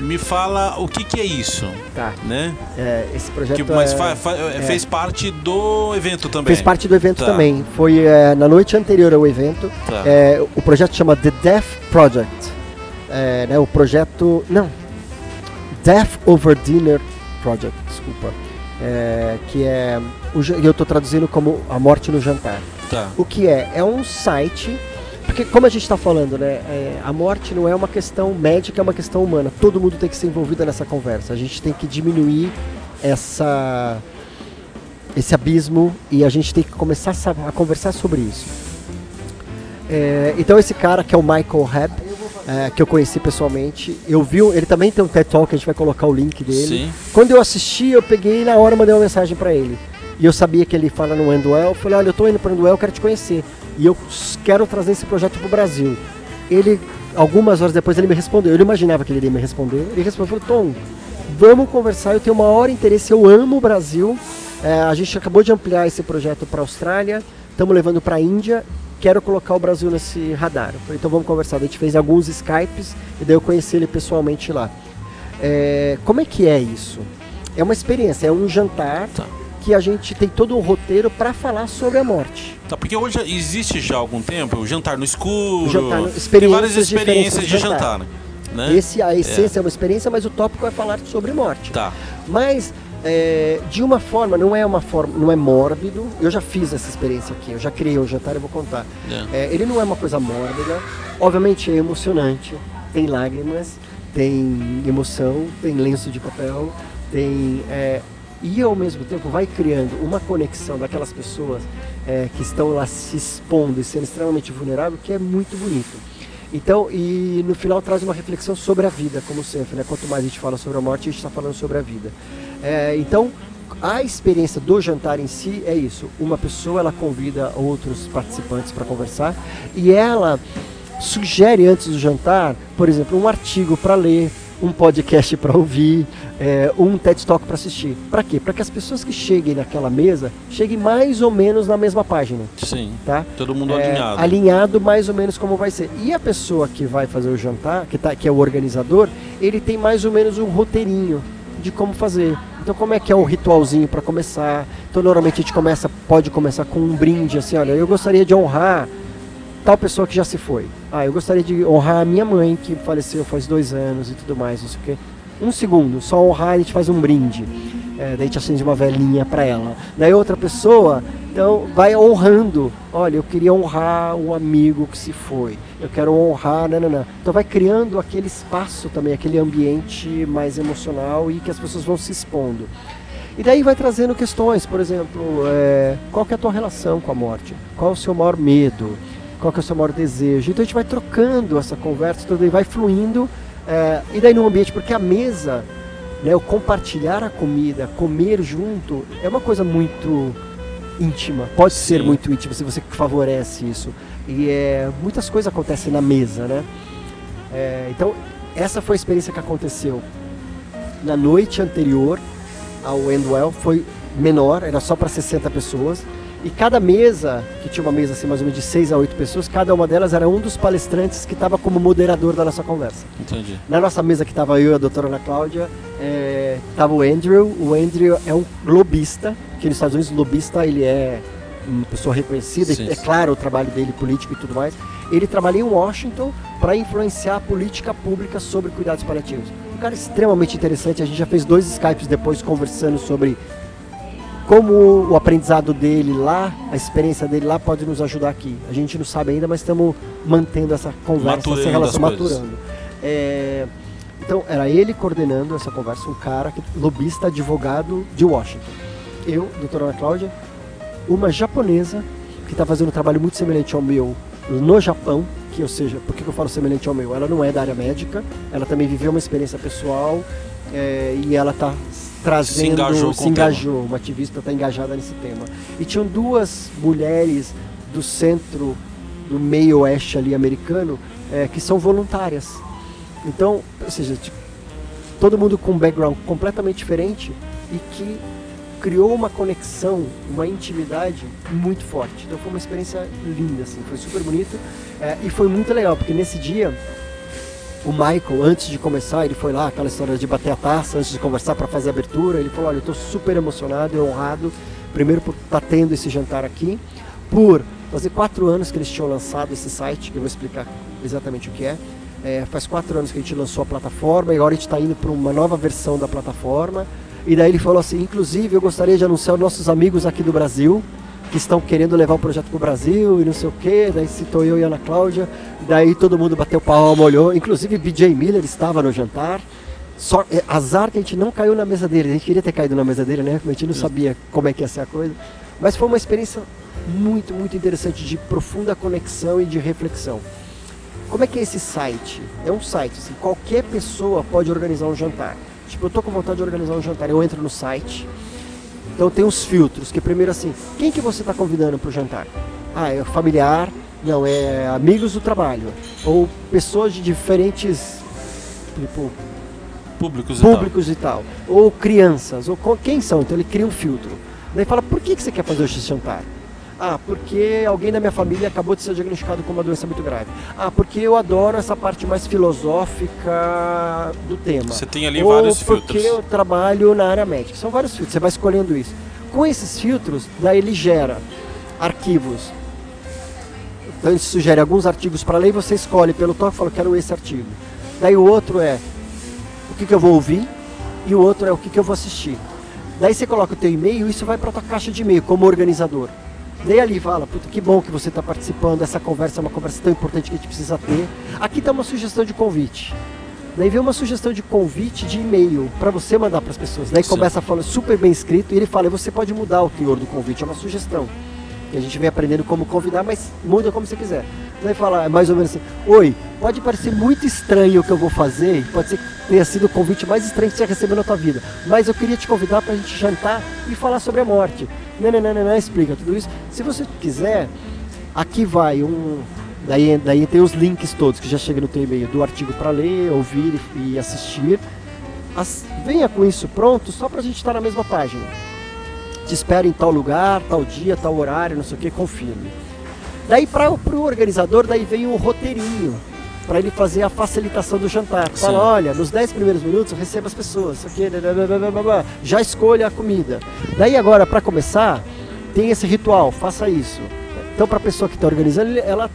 Me fala o que que é isso, tá. né? É, esse projeto Que, mas é- fa- fa- fez parte do evento também. fez parte do evento Tá. também. Foi é, na noite anterior ao evento. Tá. É, o projeto chama The Death Project. É, né, o projeto. Não. Death Over Dinner Project, desculpa. É, que é. Eu estou traduzindo como A Morte no Jantar. Tá. O que é? É um site. Porque, como a gente está falando, né? é, a morte não é uma questão médica, é uma questão humana. Todo mundo tem que ser envolvido nessa conversa. A gente tem que diminuir essa esse abismo e a gente tem que começar a, a conversar sobre isso. É, então esse cara que é o Michael Hebb, é, que eu conheci pessoalmente. Eu vi, ele também tem um TED Talk, a gente vai colocar o link dele. Sim. Quando eu assisti, eu peguei na hora mandei uma mensagem para ele. E eu sabia que ele fala no Enduel. Eu falei, olha, eu tô indo para o Enduel, quero te conhecer. E eu quero trazer esse projeto pro Brasil. Ele, algumas horas depois, ele me respondeu. Eu imaginava que ele iria me responder. Ele respondeu, Tom, vamos conversar, eu tenho o maior interesse, eu amo o Brasil. É, a gente acabou de ampliar esse projeto para a Austrália, estamos levando para a Índia, quero colocar o Brasil nesse radar. Falei, então vamos conversar. A gente fez alguns Skypes e daí eu conheci ele pessoalmente lá. É, como é que é isso? É uma experiência, é um jantar tá. Que a gente tem todo um roteiro para falar sobre a morte. Tá, porque hoje existe já há algum tempo o jantar no escuro, jantar no, tem várias experiências de jantar. jantar né? Esse, a essência é. é uma experiência, mas o tópico é falar sobre morte. Tá. Mas é, de uma forma, não é uma forma, não é mórbido. Eu já fiz essa experiência aqui, eu já criei o jantar, eu vou contar. É. É, ele não é uma coisa mórbida, obviamente é emocionante, tem lágrimas, tem emoção, tem lenço de papel, tem é, e ao mesmo tempo vai criando uma conexão daquelas pessoas é, que estão lá se expondo e sendo extremamente vulnerável, que é muito bonito. Então, e no final traz uma reflexão sobre a vida, como sempre, né? Quanto mais a gente fala sobre a morte, a gente está falando sobre a vida. É, então, a experiência do jantar em si é isso. Uma pessoa ela convida outros participantes para conversar e ela sugere antes do jantar, por exemplo, um artigo para ler, um podcast para ouvir, é, um TED Talk para assistir. Para quê? Para que as pessoas que cheguem naquela mesa cheguem mais ou menos na mesma página. Sim. Tá? Todo mundo é, alinhado. Alinhado mais ou menos como vai ser. E a pessoa que vai fazer o jantar, que, tá, que é o organizador, ele tem mais ou menos um roteirinho de como fazer. Então como é que é o ritualzinho para começar? Então normalmente a gente começa, pode começar com um brinde assim, olha, eu gostaria de honrar tal pessoa que já se foi. Ah, eu gostaria de honrar a minha mãe que faleceu faz dois anos e tudo mais, isso que um segundo, só honrar a gente faz um brinde. É, daí gente acende uma velhinha para ela. Daí outra pessoa, então vai honrando. Olha, eu queria honrar um amigo que se foi. Eu quero honrar, nananã. Então vai criando aquele espaço também, aquele ambiente mais emocional e que as pessoas vão se expondo. E daí vai trazendo questões, por exemplo, é, qual é a tua relação com a morte? Qual o seu maior medo? Qual é o seu maior desejo? Então a gente vai trocando essa conversa toda e vai fluindo. É, e daí no ambiente, porque a mesa né, o compartilhar a comida, comer junto, é uma coisa muito íntima. Pode Sim. ser muito íntima se você favorece isso. E é, muitas coisas acontecem na mesa, né? É, então, essa foi a experiência que aconteceu na noite anterior ao Endwell. Foi menor, era só para 60 pessoas. E cada mesa, que tinha uma mesa assim mais ou menos de 6 a 8 pessoas, cada uma delas era um dos palestrantes que estava como moderador da nossa conversa. Entendi. Na nossa mesa que estava eu e a doutora Ana Cláudia, estava é, o Andrew. O Andrew é um lobista, que nos Estados Unidos lobista ele é uma pessoa reconhecida, sim, é sim. claro o trabalho dele político e tudo mais. Ele trabalha em Washington para influenciar a política pública sobre cuidados paliativos. Um cara extremamente interessante, a gente já fez dois Skypes depois conversando sobre como o aprendizado dele lá, a experiência dele lá pode nos ajudar aqui. A gente não sabe ainda, mas estamos mantendo essa conversa, maturando essa relação, maturando. É, então, era ele coordenando essa conversa, um cara, que, lobista, advogado de Washington. Eu, doutora Ana Cláudia, uma japonesa que está fazendo um trabalho muito semelhante ao meu no Japão, que ou seja, por que eu falo semelhante ao meu? Ela não é da área médica, ela também viveu uma experiência pessoal é, e ela está trazendo, se engajou, se engajou uma ativista está engajada nesse tema. E tinham duas mulheres do centro, do meio oeste ali americano, é, que são voluntárias. Então, ou seja, tipo, todo mundo com um background completamente diferente e que criou uma conexão, uma intimidade muito forte. Então foi uma experiência linda, assim, foi super bonito é, e foi muito legal, porque nesse dia o Michael, antes de começar, ele foi lá, aquela história de bater a taça antes de conversar para fazer a abertura. Ele falou: Olha, eu estou super emocionado e honrado, primeiro por estar tá tendo esse jantar aqui, por fazer quatro anos que eles tinham lançado esse site, que eu vou explicar exatamente o que é. é faz quatro anos que a gente lançou a plataforma e agora a gente está indo para uma nova versão da plataforma. E daí ele falou assim: Inclusive, eu gostaria de anunciar os nossos amigos aqui do Brasil que estão querendo levar o projeto para o Brasil e não sei o que. Daí citou eu e Ana Cláudia. Daí todo mundo bateu palma, olhou. Inclusive BJ Miller estava no jantar. Só, é, azar que a gente não caiu na mesa dele. A gente queria ter caído na mesa dele, né? A gente não sabia como é que ia ser a coisa. Mas foi uma experiência muito, muito interessante de profunda conexão e de reflexão. Como é que é esse site? É um site, assim, qualquer pessoa pode organizar um jantar. Tipo, eu tô com vontade de organizar um jantar, eu entro no site. Então tem uns filtros, que primeiro assim, quem que você está convidando para o jantar? Ah, é familiar, não, é amigos do trabalho. Ou pessoas de diferentes tipo, Públicos, públicos e tal. Ou crianças, ou quem são? Então ele cria um filtro. Daí fala, por que, que você quer fazer esse jantar? Ah, porque alguém da minha família acabou de ser diagnosticado com uma doença muito grave. Ah, porque eu adoro essa parte mais filosófica do tema. Você tem ali Ou vários porque filtros. eu trabalho na área médica. São vários filtros, você vai escolhendo isso. Com esses filtros, daí ele gera arquivos. Então ele sugere alguns artigos para ler e você escolhe pelo toque e fala, quero esse artigo. Daí o outro é o que, que eu vou ouvir e o outro é o que, que eu vou assistir. Daí você coloca o teu e-mail e isso vai para tua caixa de e-mail como organizador. Daí ali fala, puta, que bom que você está participando, essa conversa é uma conversa tão importante que a gente precisa ter. Aqui está uma sugestão de convite. Daí vem uma sugestão de convite de e-mail para você mandar para as pessoas. Daí Sim. começa falando super bem escrito e ele fala, você pode mudar o teor do convite, é uma sugestão. E a gente vem aprendendo como convidar, mas muda como você quiser. Daí fala é mais ou menos assim, oi, pode parecer muito estranho o que eu vou fazer, pode ser que tenha sido o convite mais estranho que você recebeu na tua vida, mas eu queria te convidar para a gente jantar e falar sobre a morte. Não, explica tudo isso. Se você quiser, aqui vai um. Daí, daí tem os links todos que já chegam no teu e-mail do artigo para ler, ouvir e, assistir. As- venha com isso pronto só para a gente estar na mesma página. Te espero em tal lugar, tal dia, tal horário, não sei o que, confirme. Daí para o organizador, daí vem o roteirinho para ele fazer a facilitação do jantar. Fala, Sim. olha, nos 10 primeiros minutos receba as pessoas, aqui, já escolha a comida. Daí agora, para começar, tem esse ritual, faça isso. Então para a pessoa que está organizando, ela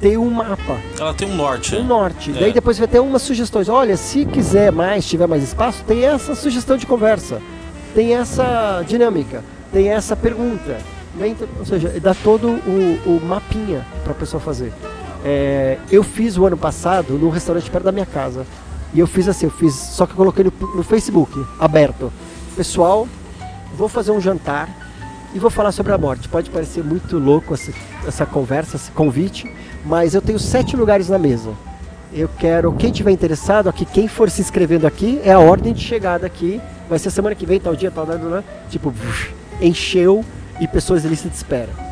tem um mapa, Ela tem um norte. um norte. É. Daí depois vai ter umas sugestões. Olha, se quiser mais, tiver mais espaço, tem essa sugestão de conversa, tem essa dinâmica, tem essa pergunta. Então, ou seja, dá todo o, o mapinha para a pessoa fazer. É, eu fiz o ano passado num restaurante perto da minha casa. E eu fiz assim, eu fiz, só que eu coloquei no, no Facebook, aberto. Pessoal, vou fazer um jantar e vou falar sobre a morte. Pode parecer muito louco essa, essa conversa, esse convite, mas eu tenho sete lugares na mesa. Eu quero, quem tiver interessado aqui, quem for se inscrevendo aqui, é a ordem de chegada aqui. Vai ser semana que vem, tal dia, tal data, né? Tipo, encheu e pessoas de lista de espera.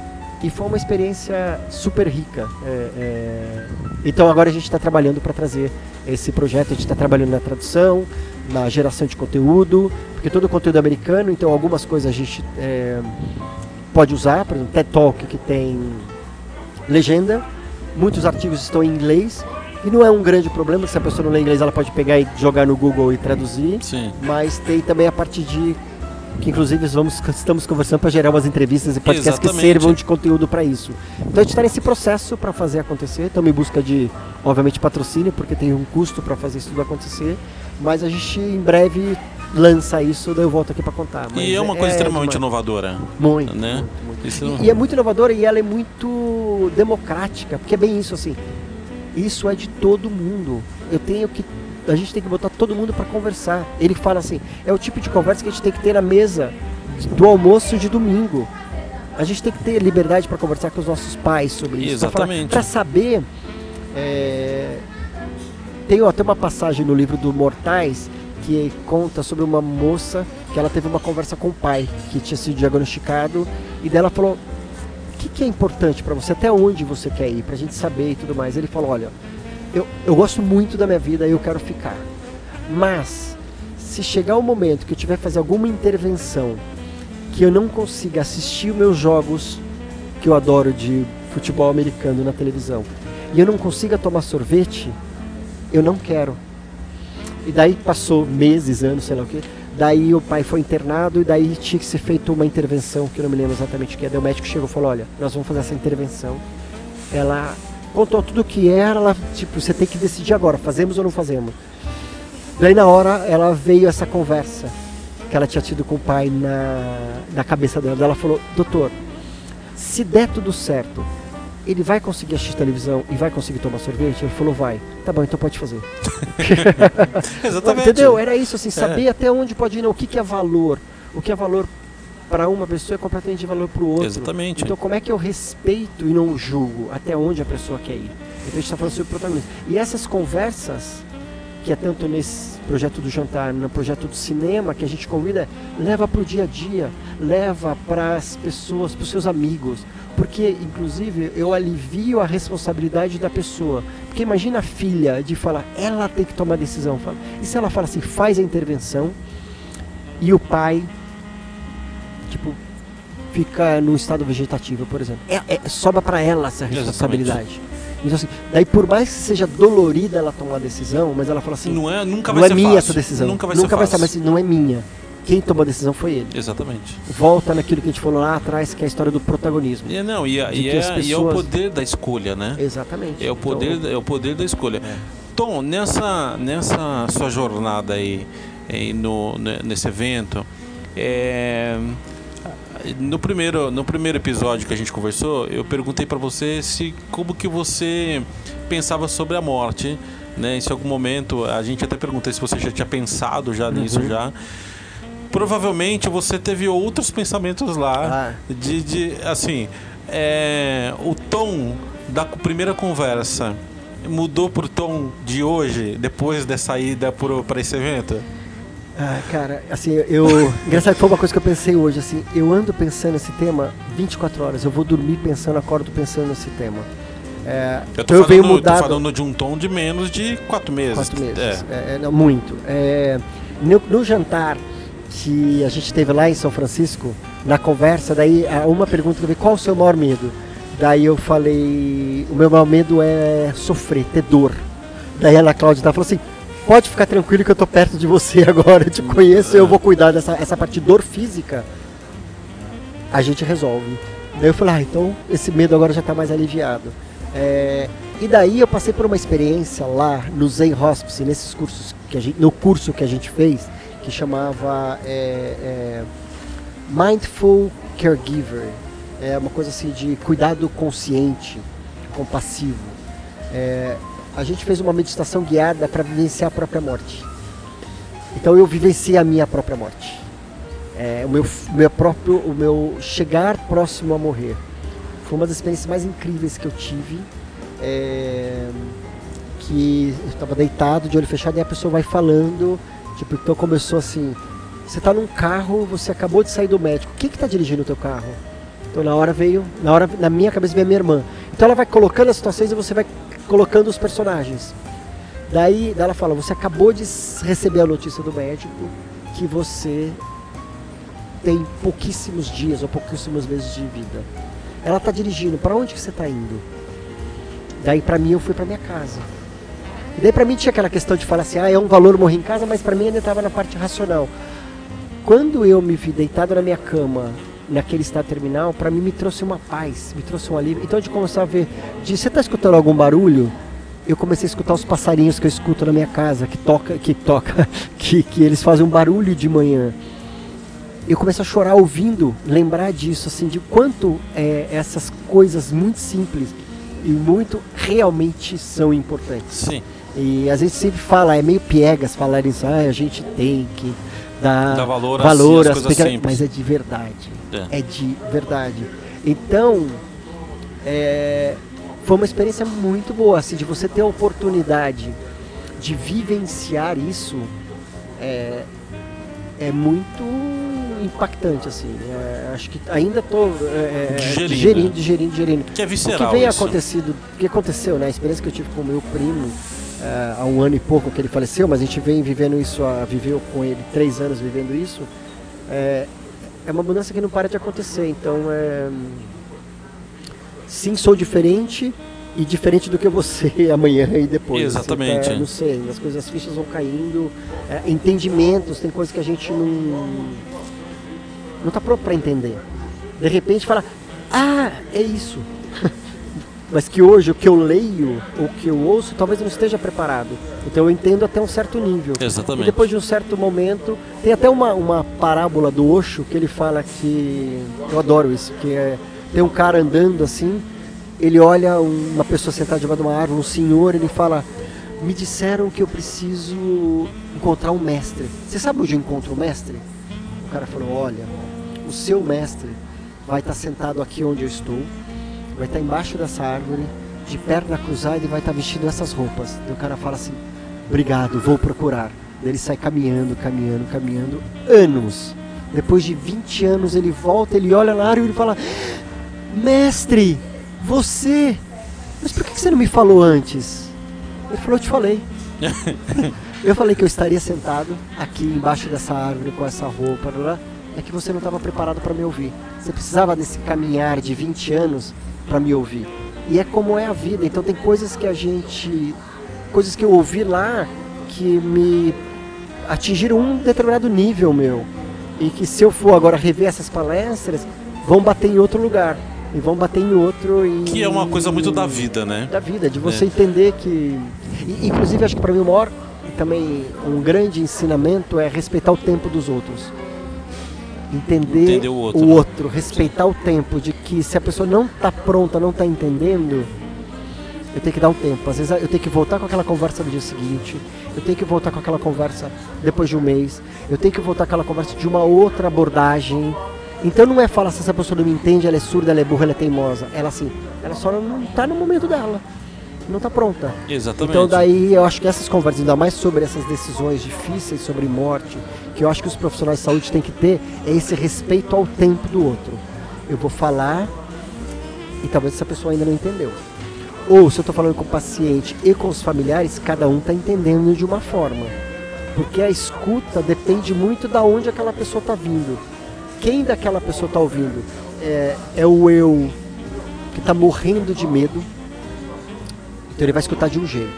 E foi uma experiência super rica. é, é. Então agora a gente está trabalhando para trazer esse projeto, a gente está trabalhando na tradução, na geração de conteúdo, porque todo o conteúdo é americano, então algumas coisas a gente é, pode usar, por exemplo, TED Talk que tem legenda, muitos artigos estão em inglês, e não é um grande problema, se a pessoa não lê inglês ela pode pegar e jogar no Google e traduzir, Sim. mas tem também a parte de que inclusive vamos, estamos conversando para gerar umas entrevistas e podcasts que Exatamente. sirvam de conteúdo para isso. Então a gente está nesse processo para fazer acontecer, estamos em busca de, obviamente, patrocínio, porque tem um custo para fazer isso tudo acontecer, mas a gente em breve lança isso, daí eu volto aqui para contar. Mas E é uma coisa extremamente demais. inovadora. Muito, né? muito, muito. Isso- E, e é muito inovadora e ela é muito democrática, porque é bem isso assim. Isso é de todo mundo. Eu tenho que. A gente tem que botar todo mundo para conversar. Ele fala assim: é o tipo de conversa que a gente tem que ter na mesa do almoço de domingo. A gente tem que ter liberdade para conversar com os nossos pais sobre isso. Exatamente. Para saber. é, Tem até uma passagem no livro do Mortais que conta sobre uma moça que ela teve uma conversa com o pai que tinha sido diagnosticado e dela falou o que, que é importante para você, até onde você quer ir, pra gente saber e tudo mais. Ele falou, olha, eu, eu gosto muito da minha vida e eu quero ficar. Mas, se chegar o momento que eu tiver que fazer alguma intervenção que eu não consiga assistir os meus jogos que eu adoro de futebol americano na televisão e eu não consiga tomar sorvete, eu não quero. E daí passou meses, anos, sei lá o que. Daí o pai foi internado e daí tinha que ser feita uma intervenção, que eu não me lembro exatamente o que é. Daí o médico chegou e falou, olha, nós vamos fazer essa intervenção. Ela contou tudo o que era, ela, tipo, você tem que decidir agora, fazemos ou não fazemos. Daí na hora ela veio essa conversa que ela tinha tido com o pai na, na cabeça dela. Ela falou, doutor, se der tudo certo, ele vai conseguir assistir televisão e vai conseguir tomar sorvete? Ele falou, vai. Tá bom, então pode fazer. Exatamente. Entendeu? Era isso, assim, saber até onde pode ir, não, o que, que é valor. O que é valor para uma pessoa é completamente valor para o outro. Exatamente. Então como é que eu respeito e não julgo até onde a pessoa quer ir? Então a gente está falando sobre protagonismo. E essas conversas, que é tanto nesse projeto do jantar, no projeto do cinema, que a gente convida, leva para o dia a dia, leva para as pessoas, para os seus amigos. Porque, inclusive, eu alivio a responsabilidade da pessoa. Porque imagina a filha de falar, ela tem que tomar decisão. E se ela fala assim, faz a intervenção, e o pai, tipo, fica no estado vegetativo, por exemplo. É, é, sobra para ela essa responsabilidade. Então, assim, daí por mais que seja dolorida ela tomar a decisão, mas ela fala assim, não é, nunca não vai é minha fácil. essa decisão. Nunca vai nunca ser vai fácil. ser, mas não é minha. Quem tomou a decisão foi ele. Exatamente. Volta naquilo que a gente falou lá atrás, que é a história do protagonismo. E, não, e, e, é, pessoas... e é, o poder da escolha, né? Exatamente. É o poder, então... é o poder da escolha. É. Tom, nessa, nessa sua jornada aí, aí no, nesse evento, é, no primeiro, no primeiro episódio que a gente conversou, eu perguntei para você se como que você pensava sobre a morte, né? Em algum momento a gente até perguntei se você já tinha pensado já nisso uhum. já. Provavelmente você teve outros pensamentos lá ah. de, de assim, é, o tom da primeira conversa mudou pro tom de hoje depois dessa ida para esse evento? Ah, cara, assim, eu. Engraçado foi uma coisa que eu pensei hoje, assim, eu ando pensando nesse tema 24 horas, eu vou dormir pensando, acordo pensando nesse tema. É, eu tô, então falando, eu venho mudado, tô falando de um tom de menos de 4 meses. 4 meses, é. É, não, muito. É, no, no, jantar que a gente teve lá em São Francisco, na conversa, daí uma pergunta que eu vi, qual o seu maior medo? Daí eu falei, o meu maior medo é sofrer, ter dor. Daí a Ana Cláudia falou assim, pode ficar tranquilo que eu tô perto de você agora, eu te conheço, eu vou cuidar dessa essa parte de dor física. A gente resolve. Daí eu falei, ah, então esse medo agora já está mais aliviado. É, e daí eu passei por uma experiência lá no Zen Hospice, nesses cursos que a gente, no curso que a gente fez, que chamava é, é, Mindful Caregiver. É uma coisa assim de cuidado consciente, compassivo. É, a gente fez uma meditação guiada para vivenciar a própria morte. Então eu vivenciei a minha própria morte. É, o meu, meu próprio, o meu chegar próximo a morrer. Foi uma das experiências mais incríveis que eu tive. É, que eu estava deitado, de olho fechado, e a pessoa vai falando. Tipo, então começou assim: você está num carro, você acabou de sair do médico. Quem que está dirigindo o teu carro? Então na hora veio, na hora na minha cabeça veio a minha irmã. Então ela vai colocando as situações e você vai colocando os personagens. Daí ela fala: Você acabou de receber a notícia do médico que você tem pouquíssimos dias ou pouquíssimos meses de vida. Ela está dirigindo, para onde que você está indo? Daí para mim eu fui para minha casa. E daí para mim tinha aquela questão de falar assim: Ah, é um valor morrer em casa, mas para mim ainda estava na parte racional. Quando eu me vi deitado na minha cama, naquele estado terminal, para mim me trouxe uma paz, me trouxe um alívio. Então a gente começou a ver, de, você está escutando algum barulho? Eu comecei a escutar os passarinhos que eu escuto na minha casa, que toca, que toca, que, que eles fazem um barulho de manhã. Eu comecei a chorar ouvindo, lembrar disso, assim, de quanto é, essas coisas muito simples e muito realmente são importantes. Sim. E às vezes sempre fala, é meio piegas falar isso, ah, a gente tem que Dá valor, valor às pequenas, mas é de verdade. É, é de verdade. Então, é, foi uma experiência muito boa, assim, de você ter a oportunidade de vivenciar isso é, é muito impactante, assim. É, acho que ainda estou é, digerindo, digerindo, digerindo, digerindo. Que é visceral O que vem isso. acontecido, o que aconteceu, né? A experiência que eu tive com o meu primo é, há um ano e pouco que ele faleceu, mas a gente vem vivendo isso, viveu com ele três anos vivendo isso. É, é uma mudança que não para de acontecer. Então, é... sim, sou diferente e diferente do que você amanhã e depois. Exatamente. Assim, tá, não sei, as coisas, as fichas vão caindo, é, entendimentos, tem coisas que a gente não não está pronto para entender. De repente fala, ah, é isso. Mas que hoje o que eu leio, o que eu ouço, talvez não esteja preparado. Então eu entendo até um certo nível. Exatamente. E depois de um certo momento, tem até uma, uma parábola do Osho que ele fala que. Eu adoro isso, que é. Tem um cara andando assim, ele olha uma pessoa sentada debaixo de uma árvore, um senhor, ele fala. Me disseram que eu preciso encontrar um mestre. Você sabe onde eu encontro o mestre? O cara falou: Olha, o seu mestre vai estar sentado aqui onde eu estou, vai estar embaixo dessa árvore de perna cruzada e vai estar vestindo essas roupas. Daí o cara fala assim: Obrigado, vou procurar. Daí ele sai caminhando, caminhando, caminhando, anos. Depois de 20 anos ele volta, ele olha na área e ele fala: Mestre, você, mas por que você não me falou antes? Ele falou: Eu te falei. eu falei que eu estaria sentado aqui embaixo dessa árvore com essa roupa, lá, é que você não estava preparado para me ouvir. Você precisava desse caminhar de 20 anos para me ouvir. E é como é a vida. Então tem coisas que a gente, coisas que eu ouvi lá que me atingiram um determinado nível meu e que se eu for agora rever essas palestras vão bater em outro lugar e vão bater em outro e que é uma coisa muito da vida né da vida de você é. entender que e, inclusive acho que para mim o maior também um grande ensinamento é respeitar o tempo dos outros entender o outro, o né? outro respeitar o tempo de que se a pessoa não está pronta não está entendendo eu tenho que dar um tempo. Às vezes eu tenho que voltar com aquela conversa no dia seguinte, eu tenho que voltar com aquela conversa depois de um mês, eu tenho que voltar com aquela conversa de uma outra abordagem. Então não é falar se essa pessoa não me entende, ela é surda, ela é burra, ela é teimosa. Ela assim, ela só não está no momento dela. Não está pronta. Exatamente. Então daí eu acho que essas conversas, ainda mais sobre essas decisões difíceis sobre morte, que eu acho que os profissionais de saúde têm que ter, é esse respeito ao tempo do outro. Eu vou falar e talvez essa pessoa ainda não entendeu. Ou se eu estou falando com o paciente e com os familiares, cada um está entendendo de uma forma. Porque a escuta depende muito da onde aquela pessoa está vindo. Quem daquela pessoa está ouvindo? É, é o eu que está morrendo de medo. Então ele vai escutar de um jeito.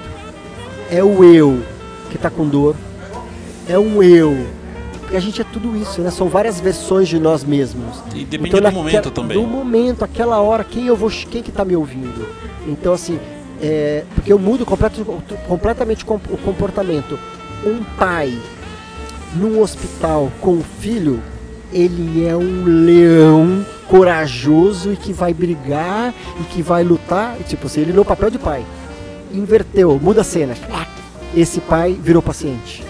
É o eu que está com dor. É um eu porque a gente é tudo isso, né? São várias versões de nós mesmos. E depende então, do momento também. Do momento, aquela hora, quem eu vou, quem que tá me ouvindo? Então assim, é, porque eu mudo completo, completamente o comportamento. Um pai num hospital com um filho, ele é um leão corajoso e que vai brigar e que vai lutar, tipo assim, ele no papel de pai. Inverteu, muda a cena. Esse pai virou paciente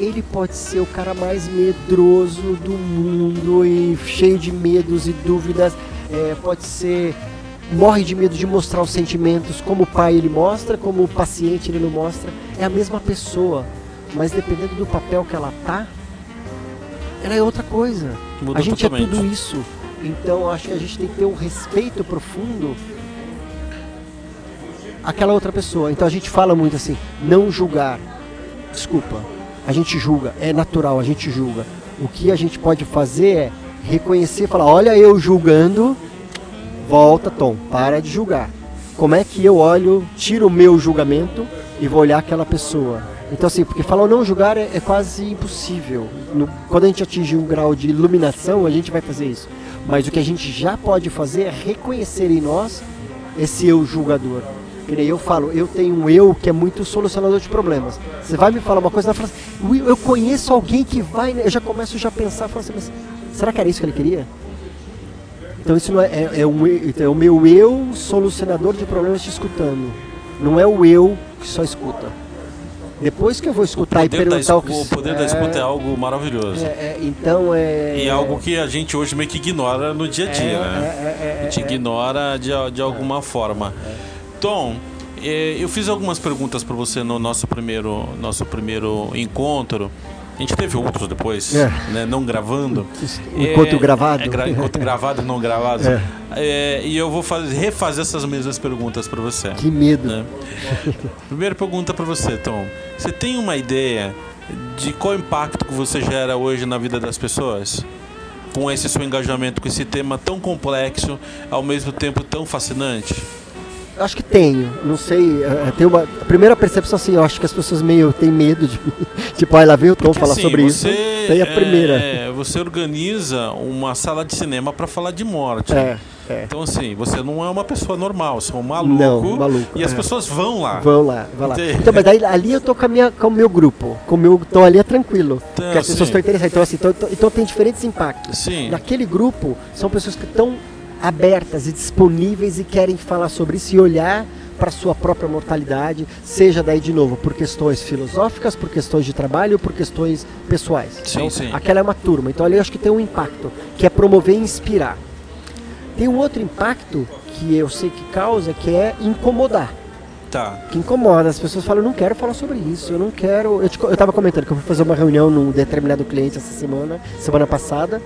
ele pode ser o cara mais medroso do mundo e cheio de medos e dúvidas. É, pode ser morre de medo de mostrar os sentimentos, como o pai ele mostra, como o paciente ele não mostra. É a mesma pessoa, mas dependendo do papel que ela tá, ela é outra coisa. Muda a gente totalmente. é tudo isso. Então acho que a gente tem que ter um respeito profundo àquela outra pessoa. Então a gente fala muito assim, não julgar. Desculpa, a gente julga, é natural, a gente julga. O que a gente pode fazer é reconhecer, falar, olha eu julgando, volta, Tom, para de julgar. Como é que eu olho, tiro o meu julgamento e vou olhar aquela pessoa? Então assim, porque falar não julgar é, é quase impossível. No, quando a gente atingir um grau de iluminação, a gente vai fazer isso. Mas o que a gente já pode fazer é reconhecer em nós esse eu julgador. Que nem eu falo, eu tenho um eu que é muito solucionador de problemas. Você vai me falar uma coisa, fala assim, eu conheço alguém que vai, né? eu já começo já a pensar, falo assim, mas será que era isso que ele queria? Então isso não é, é, é, um, é o meu eu solucionador de problemas te escutando. Não é o eu que só escuta. Depois que eu vou escutar e perguntar o que... O poder é, da escuta é algo maravilhoso. É, é, então é... E é algo que a gente hoje meio que ignora no dia a dia, é, né? É, a gente ignora de, de alguma forma. Tom, é, eu fiz algumas perguntas para você no nosso primeiro, nosso primeiro encontro. A gente teve outros depois, é. né, não gravando. Enquanto é, gravado. É, gra, enquanto gravado, não gravado. É. é. e eu vou fazer, refazer essas mesmas perguntas para você. Que medo. Né? Primeira pergunta para você, Tom. Você tem uma ideia de qual impacto que você gera hoje na vida das pessoas? Com esse seu engajamento com esse tema tão complexo, ao mesmo tempo tão fascinante? Acho que tenho, não sei. É, tem uma a primeira percepção assim, eu acho que as pessoas meio têm medo de tipo, ah, lá vem o Tom Porque, falar assim, sobre isso. Tem a primeira. É, você organiza uma sala de cinema para falar de morte. É, é. Então assim, você não é uma pessoa normal, você é um maluco. Não, maluco. E as é. pessoas vão lá. Vão lá, vão lá. Então, mas daí ali eu tô com, a minha, com o meu grupo, com o meu, então ali é tranquilo. Então, porque as sim. pessoas estão interessadas. Então assim, então, então, então tem diferentes impactos. Sim. Naquele grupo são pessoas que estão abertas e disponíveis e querem falar sobre isso e olhar para sua própria mortalidade, seja daí de novo por questões filosóficas, por questões de trabalho, por questões pessoais. Sim, então, sim. aquela é uma turma. Então ali eu acho que tem um impacto, que é promover e inspirar. Tem um outro impacto que eu sei que causa, que é incomodar. Tá. Que incomoda. As pessoas falam, eu não quero falar sobre isso, eu não quero. Eu, te, eu tava comentando que eu fui fazer uma reunião num determinado cliente essa semana, semana passada,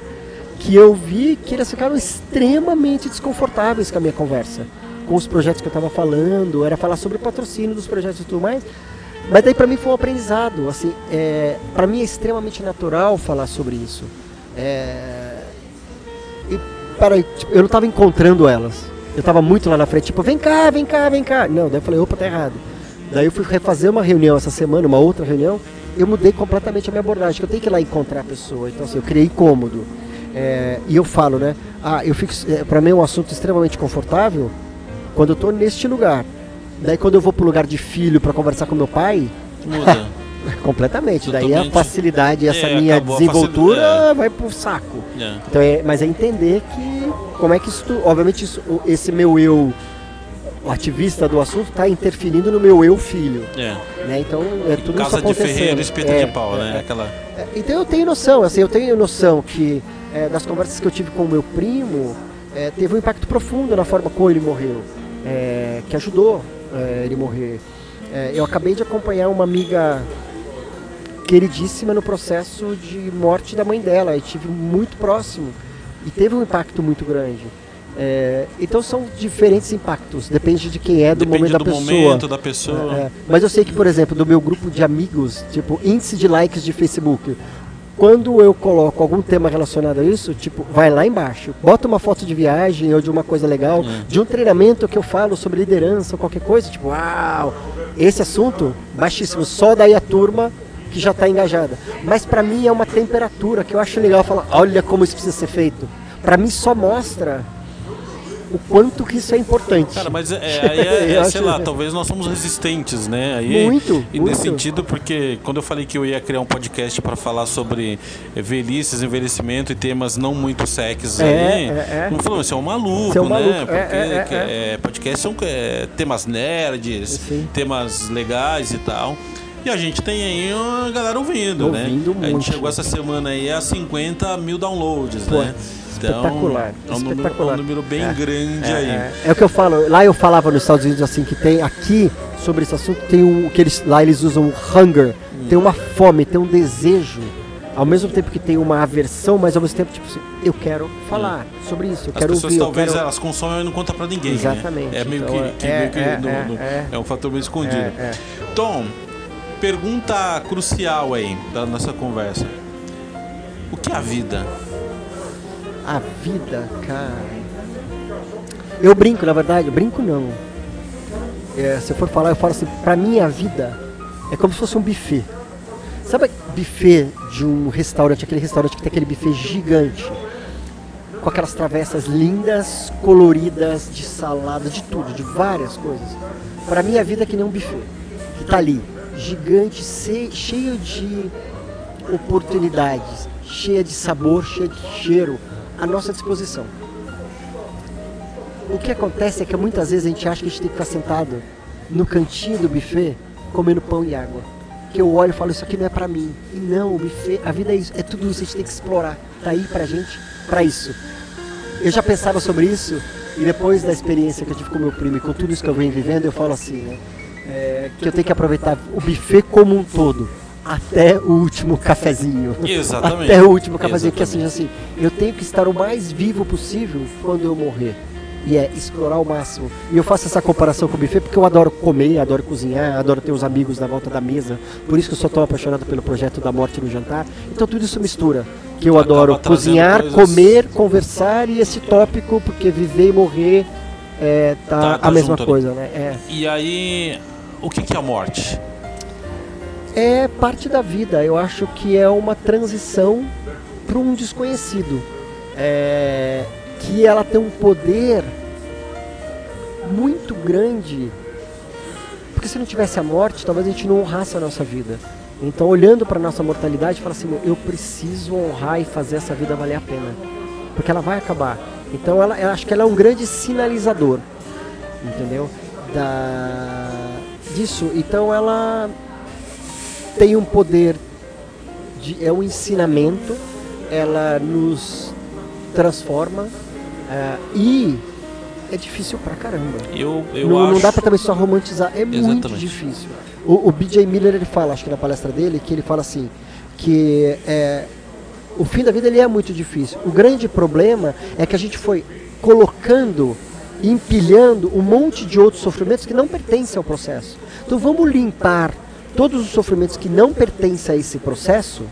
que eu vi que eles ficaram extremamente desconfortáveis com a minha conversa. Com os projetos que eu estava falando, era falar sobre o patrocínio dos projetos e tudo mais. Mas daí para mim foi um aprendizado. Assim, é, para mim é extremamente natural falar sobre isso. É, e peraí, tipo, eu não estava encontrando elas. Eu estava muito lá na frente, tipo, vem cá, vem cá, vem cá. Não, daí eu falei, opa, tá errado. Daí eu fui refazer uma reunião essa semana, uma outra reunião. Eu mudei completamente a minha abordagem, que eu tenho que ir lá encontrar a pessoa. Então, assim, eu criei cômodo. É, e eu falo, né? Ah, eu fico. É, para mim é um assunto extremamente confortável quando eu estou neste lugar. Daí quando eu vou pro lugar de filho para conversar com meu pai. Muda. completamente. Daí Totalmente. a facilidade, essa É, minha desenvoltura facilidade, vai pro saco. É. Então é, mas é entender que como é que isso, obviamente isso, esse meu eu o ativista do assunto está interferindo no meu eu filho, É. né? Então é tudo isso Casa de acontecendo. ferreiro, espeta É, de pau, é, né? é. Aquela. É, Então eu tenho noção, assim, eu tenho noção que é, das conversas que eu tive com o meu primo, é, teve um impacto profundo na forma como ele morreu, é, que ajudou é, ele morrer. É, eu acabei de acompanhar uma amiga queridíssima no processo de morte da mãe dela, e tive muito próximo e teve um impacto muito grande. É, então são diferentes impactos, depende de quem é, do Depende momento da do pessoa. momento da pessoa. É, mas eu sei que, por exemplo, do meu grupo de amigos, tipo, índice de likes de Facebook, quando eu coloco algum tema relacionado a isso, tipo, vai lá embaixo, bota uma foto de viagem ou de uma coisa legal, É. de um treinamento que eu falo sobre liderança ou qualquer coisa, tipo, uau, esse assunto, baixíssimo, só daí a turma que já está engajada. Mas para mim é uma temperatura que eu acho legal falar, olha como isso precisa ser feito. Para mim só mostra o quanto que isso é importante. Cara, mas é, é- aí é, é, sei lá, talvez nós somos resistentes, né? Aí, Muito, E muito. nesse sentido, porque quando eu falei que eu ia criar um podcast para falar sobre velhices, envelhecimento e temas não muito sexys É, aí, é, é. não falou, você é um maluco, é um né? maluco, é, Porque é, que- é, é, podcast são é, temas nerds, Sim. temas legais e tal. E a gente tem aí uma galera ouvindo, né? Ouvindo A gente muito. chegou essa semana aí a 50 mil downloads, Pô, né? espetacular, é um número, espetacular. é um número bem grande aí. É, é o que eu falo. Lá eu falava nos Estados Unidos assim que tem aqui sobre esse assunto tem um que eles lá eles usam o hunger, Hum. tem uma fome, tem um desejo. Ao mesmo tempo que tem uma aversão, mas ao mesmo tempo tipo assim, eu quero falar sobre isso, eu Hum. As quero pessoas ouvir, talvez quero... elas consomem e não contam pra ninguém. né? Exatamente, É meio então, que, que é, meio que é, no- é, no- é. é um fator meio escondido. É, é. Tom, pergunta crucial aí da nossa conversa. O que é a vida? A vida, cara. Eu brinco, na verdade, eu brinco não. É, se eu for falar, eu falo assim, pra mim a vida é como se fosse um buffet. Sabe buffet de um restaurante, aquele restaurante que tem aquele buffet gigante, com aquelas travessas lindas, coloridas, de salada, de tudo, de várias coisas. Pra mim a vida é que nem um buffet, que tá ali, gigante, cheio de oportunidades, cheia de sabor, cheia de cheiro à nossa disposição. O que acontece é que muitas vezes a gente acha que a gente tem que ficar sentado no cantinho do buffet comendo pão e água. Que eu olho e falo, isso aqui não é pra mim. E não, o buffet, a vida é isso, é tudo isso, a gente tem que explorar. Tá aí pra gente, pra isso. Eu já pensava sobre isso e depois da experiência que eu tive com meu primo e com tudo isso que eu venho vivendo, eu falo assim, né? É, que eu tenho que aproveitar o buffet como um todo, até o último cafezinho. Exatamente. Até o último cafezinho, que assim, Exatamente. assim, eu tenho que estar o mais vivo possível quando eu morrer. E é explorar o máximo. E eu faço essa comparação com o buffet porque eu adoro comer, adoro cozinhar, adoro ter os amigos na volta da mesa. Por isso que eu sou tão apaixonado pelo projeto da morte no jantar. Então tudo isso mistura. Que eu Acaba adoro cozinhar, coisas- comer, conversar e esse tópico, porque viver e morrer é, tá, Tá- tá a mesma junto coisa, né? É. E aí, o que, que é a morte? é parte da vida. Eu acho que é uma transição para um desconhecido. É, que ela tem um poder muito grande. Porque se não tivesse a morte, talvez a gente não honrasse a nossa vida. Então, olhando para nossa mortalidade, fala assim: "Meu, eu preciso honrar e fazer essa vida valer a pena, porque ela vai acabar. Então, ela, eu acho que ela é um grande sinalizador, entendeu? Da disso. Então, ela tem um poder de, é um ensinamento, ela nos transforma eh, e é difícil pra caramba. Eu, eu não, acho... não dá pra também só romantizar, é muito Exatamente. difícil. O, o BJ Miller ele fala, acho que na palestra dele, que ele fala assim, que é, o fim da vida ele é muito difícil. O grande problema é que a gente foi colocando, empilhando um monte de outros sofrimentos que não pertencem ao processo. Então vamos limpar todos os sofrimentos que não pertencem a esse processo.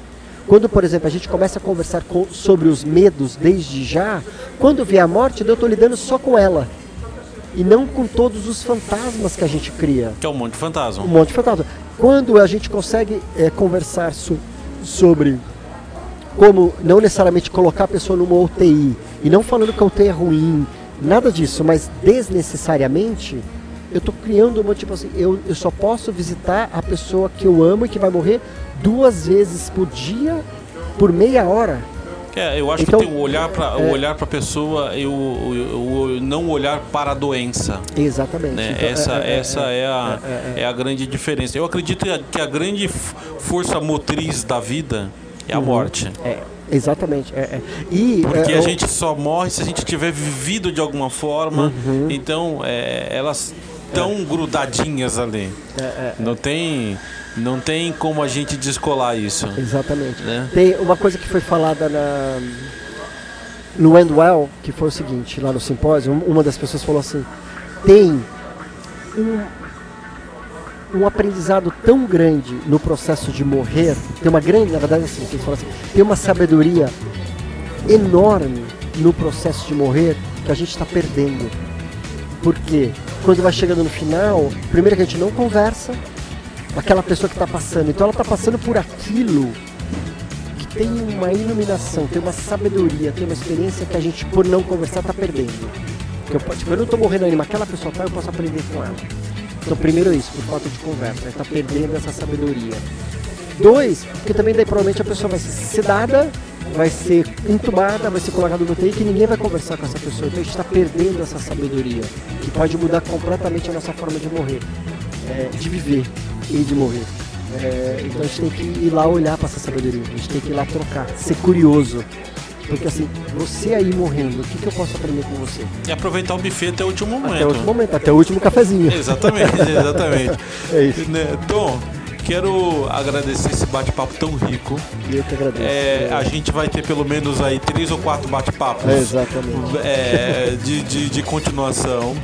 Quando, por exemplo, a gente começa a conversar com- sobre os medos desde já, quando vier a morte, eu estou lidando só com ela. E não com todos os fantasmas que a gente cria Que é um monte de fantasma. um monte de fantasma. Quando a gente consegue é, conversar so- sobre como não necessariamente colocar a pessoa numa UTI, e não falando que a UTI é ruim, nada disso, mas desnecessariamente, eu estou criando uma tipo assim, eu, eu só posso visitar a pessoa que eu amo e que vai morrer duas vezes por dia, por meia hora. É, eu acho Então, que tem o olhar para o é- olhar para pessoa e o, o- o não olhar para a doença. Exatamente. né? Então, essa é- é- essa é, a, é, a grande diferença. Eu acredito que a- que a grande força motriz da vida é a morte. é, exatamente. é- é. E Porque é, a o- gente só morre se a gente tiver vivido de alguma forma. Uhum. Então, é, elas estão grudadinhas ali. é- Não tem, não tem como a gente descolar isso. Exatamente. Né? Tem uma coisa que foi falada na no Endwell, que foi o seguinte, lá no simpósio, um- uma das pessoas falou assim, tem um, um aprendizado tão grande no processo de morrer, tem uma grande, na verdade assim, eles falam assim, tem uma sabedoria enorme no processo de morrer que a gente está perdendo. Porque quando vai chegando no final, primeiro que a gente não conversa, aquela pessoa que está passando, então ela está passando por aquilo que tem uma iluminação, tem uma sabedoria, tem uma experiência que a gente, por não conversar, está perdendo. Eu, tipo, eu não estou morrendo ainda, mas aquela pessoa tá, eu posso aprender com ela. Então, primeiro isso, por falta de conversa, está perdendo essa sabedoria. Dois, porque também daí provavelmente a pessoa vai ser sedada, vai ser entubada, vai ser colocada no UTI, que ninguém vai conversar com essa pessoa. Então a gente está perdendo essa sabedoria, que pode mudar completamente a nossa forma de morrer, é, de viver e de morrer. É, então a gente tem que ir lá olhar para essa sabedoria, a gente tem que ir lá trocar, ser curioso. Porque assim, você aí morrendo, o que, que eu posso aprender com você? E aproveitar o buffet até o último momento. Até o último momento, até o último cafezinho. Exatamente, exatamente. É isso. Né, Tom, quero agradecer esse bate-papo tão rico. Eu que agradeço. É, a gente vai ter pelo menos aí três ou quatro bate-papos. É, exatamente. é, de, de, de continuação.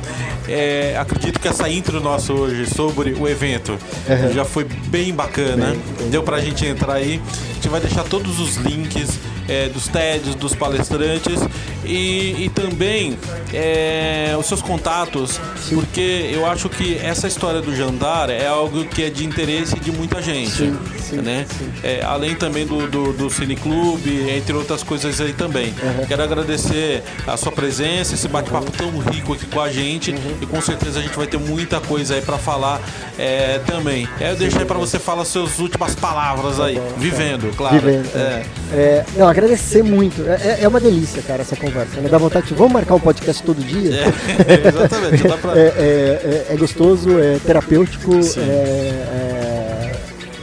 É, acredito que essa intro nossa hoje sobre o evento Uhum. já foi bem bacana. Bem, bem. Deu pra gente entrar aí. A gente vai deixar todos os links é, dos TEDs, dos palestrantes e, e também é, os seus contatos, porque eu acho que essa história do Jandar é algo que é de interesse de muita gente. Sim, sim, né? sim. É, além também do, do, do Cineclube, entre outras coisas aí também. Uhum. Quero agradecer a sua presença, esse bate-papo tão rico aqui com a gente Uhum. E com certeza a gente vai ter muita coisa aí pra falar é, também. Eu deixo aí pra você falar suas últimas palavras aí, Tá bom, tá. vivendo, claro. Vivendo. É. É, não, agradecer muito. É, é- é uma delícia, cara, essa conversa. Me dá vontade de. Vamos marcar um podcast todo dia? É, exatamente, dá pra... É, é- é- gostoso, é terapêutico.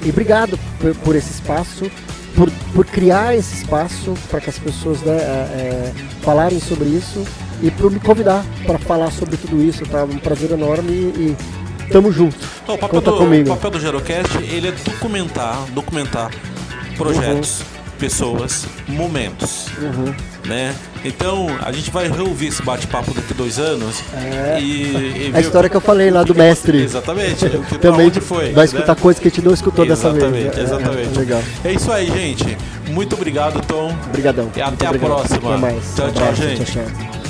E obrigado por, por esse espaço, por, por criar esse espaço para que as pessoas né, falarem sobre isso e por me convidar para falar sobre tudo isso. Tá um prazer enorme e, e tamo junto. Não, o papel, Conta do, comigo. o papel do Gerocast, ele é documentar, documentar projetos, pessoas, momentos. Uhum. né? Então a gente vai reouvir esse bate-papo daqui a dois anos É. e, e A história que eu falei lá do mestre. Exatamente. Também onde foi? vai escutar né? coisa que a gente não escutou dessa vez. Exatamente, É, exatamente. legal. É isso aí, gente. Muito obrigado, Tom. Obrigadão. E até a obrigado. próxima. Até mais. Tchau, tchau, Abraço, gente. Tchau, tchau.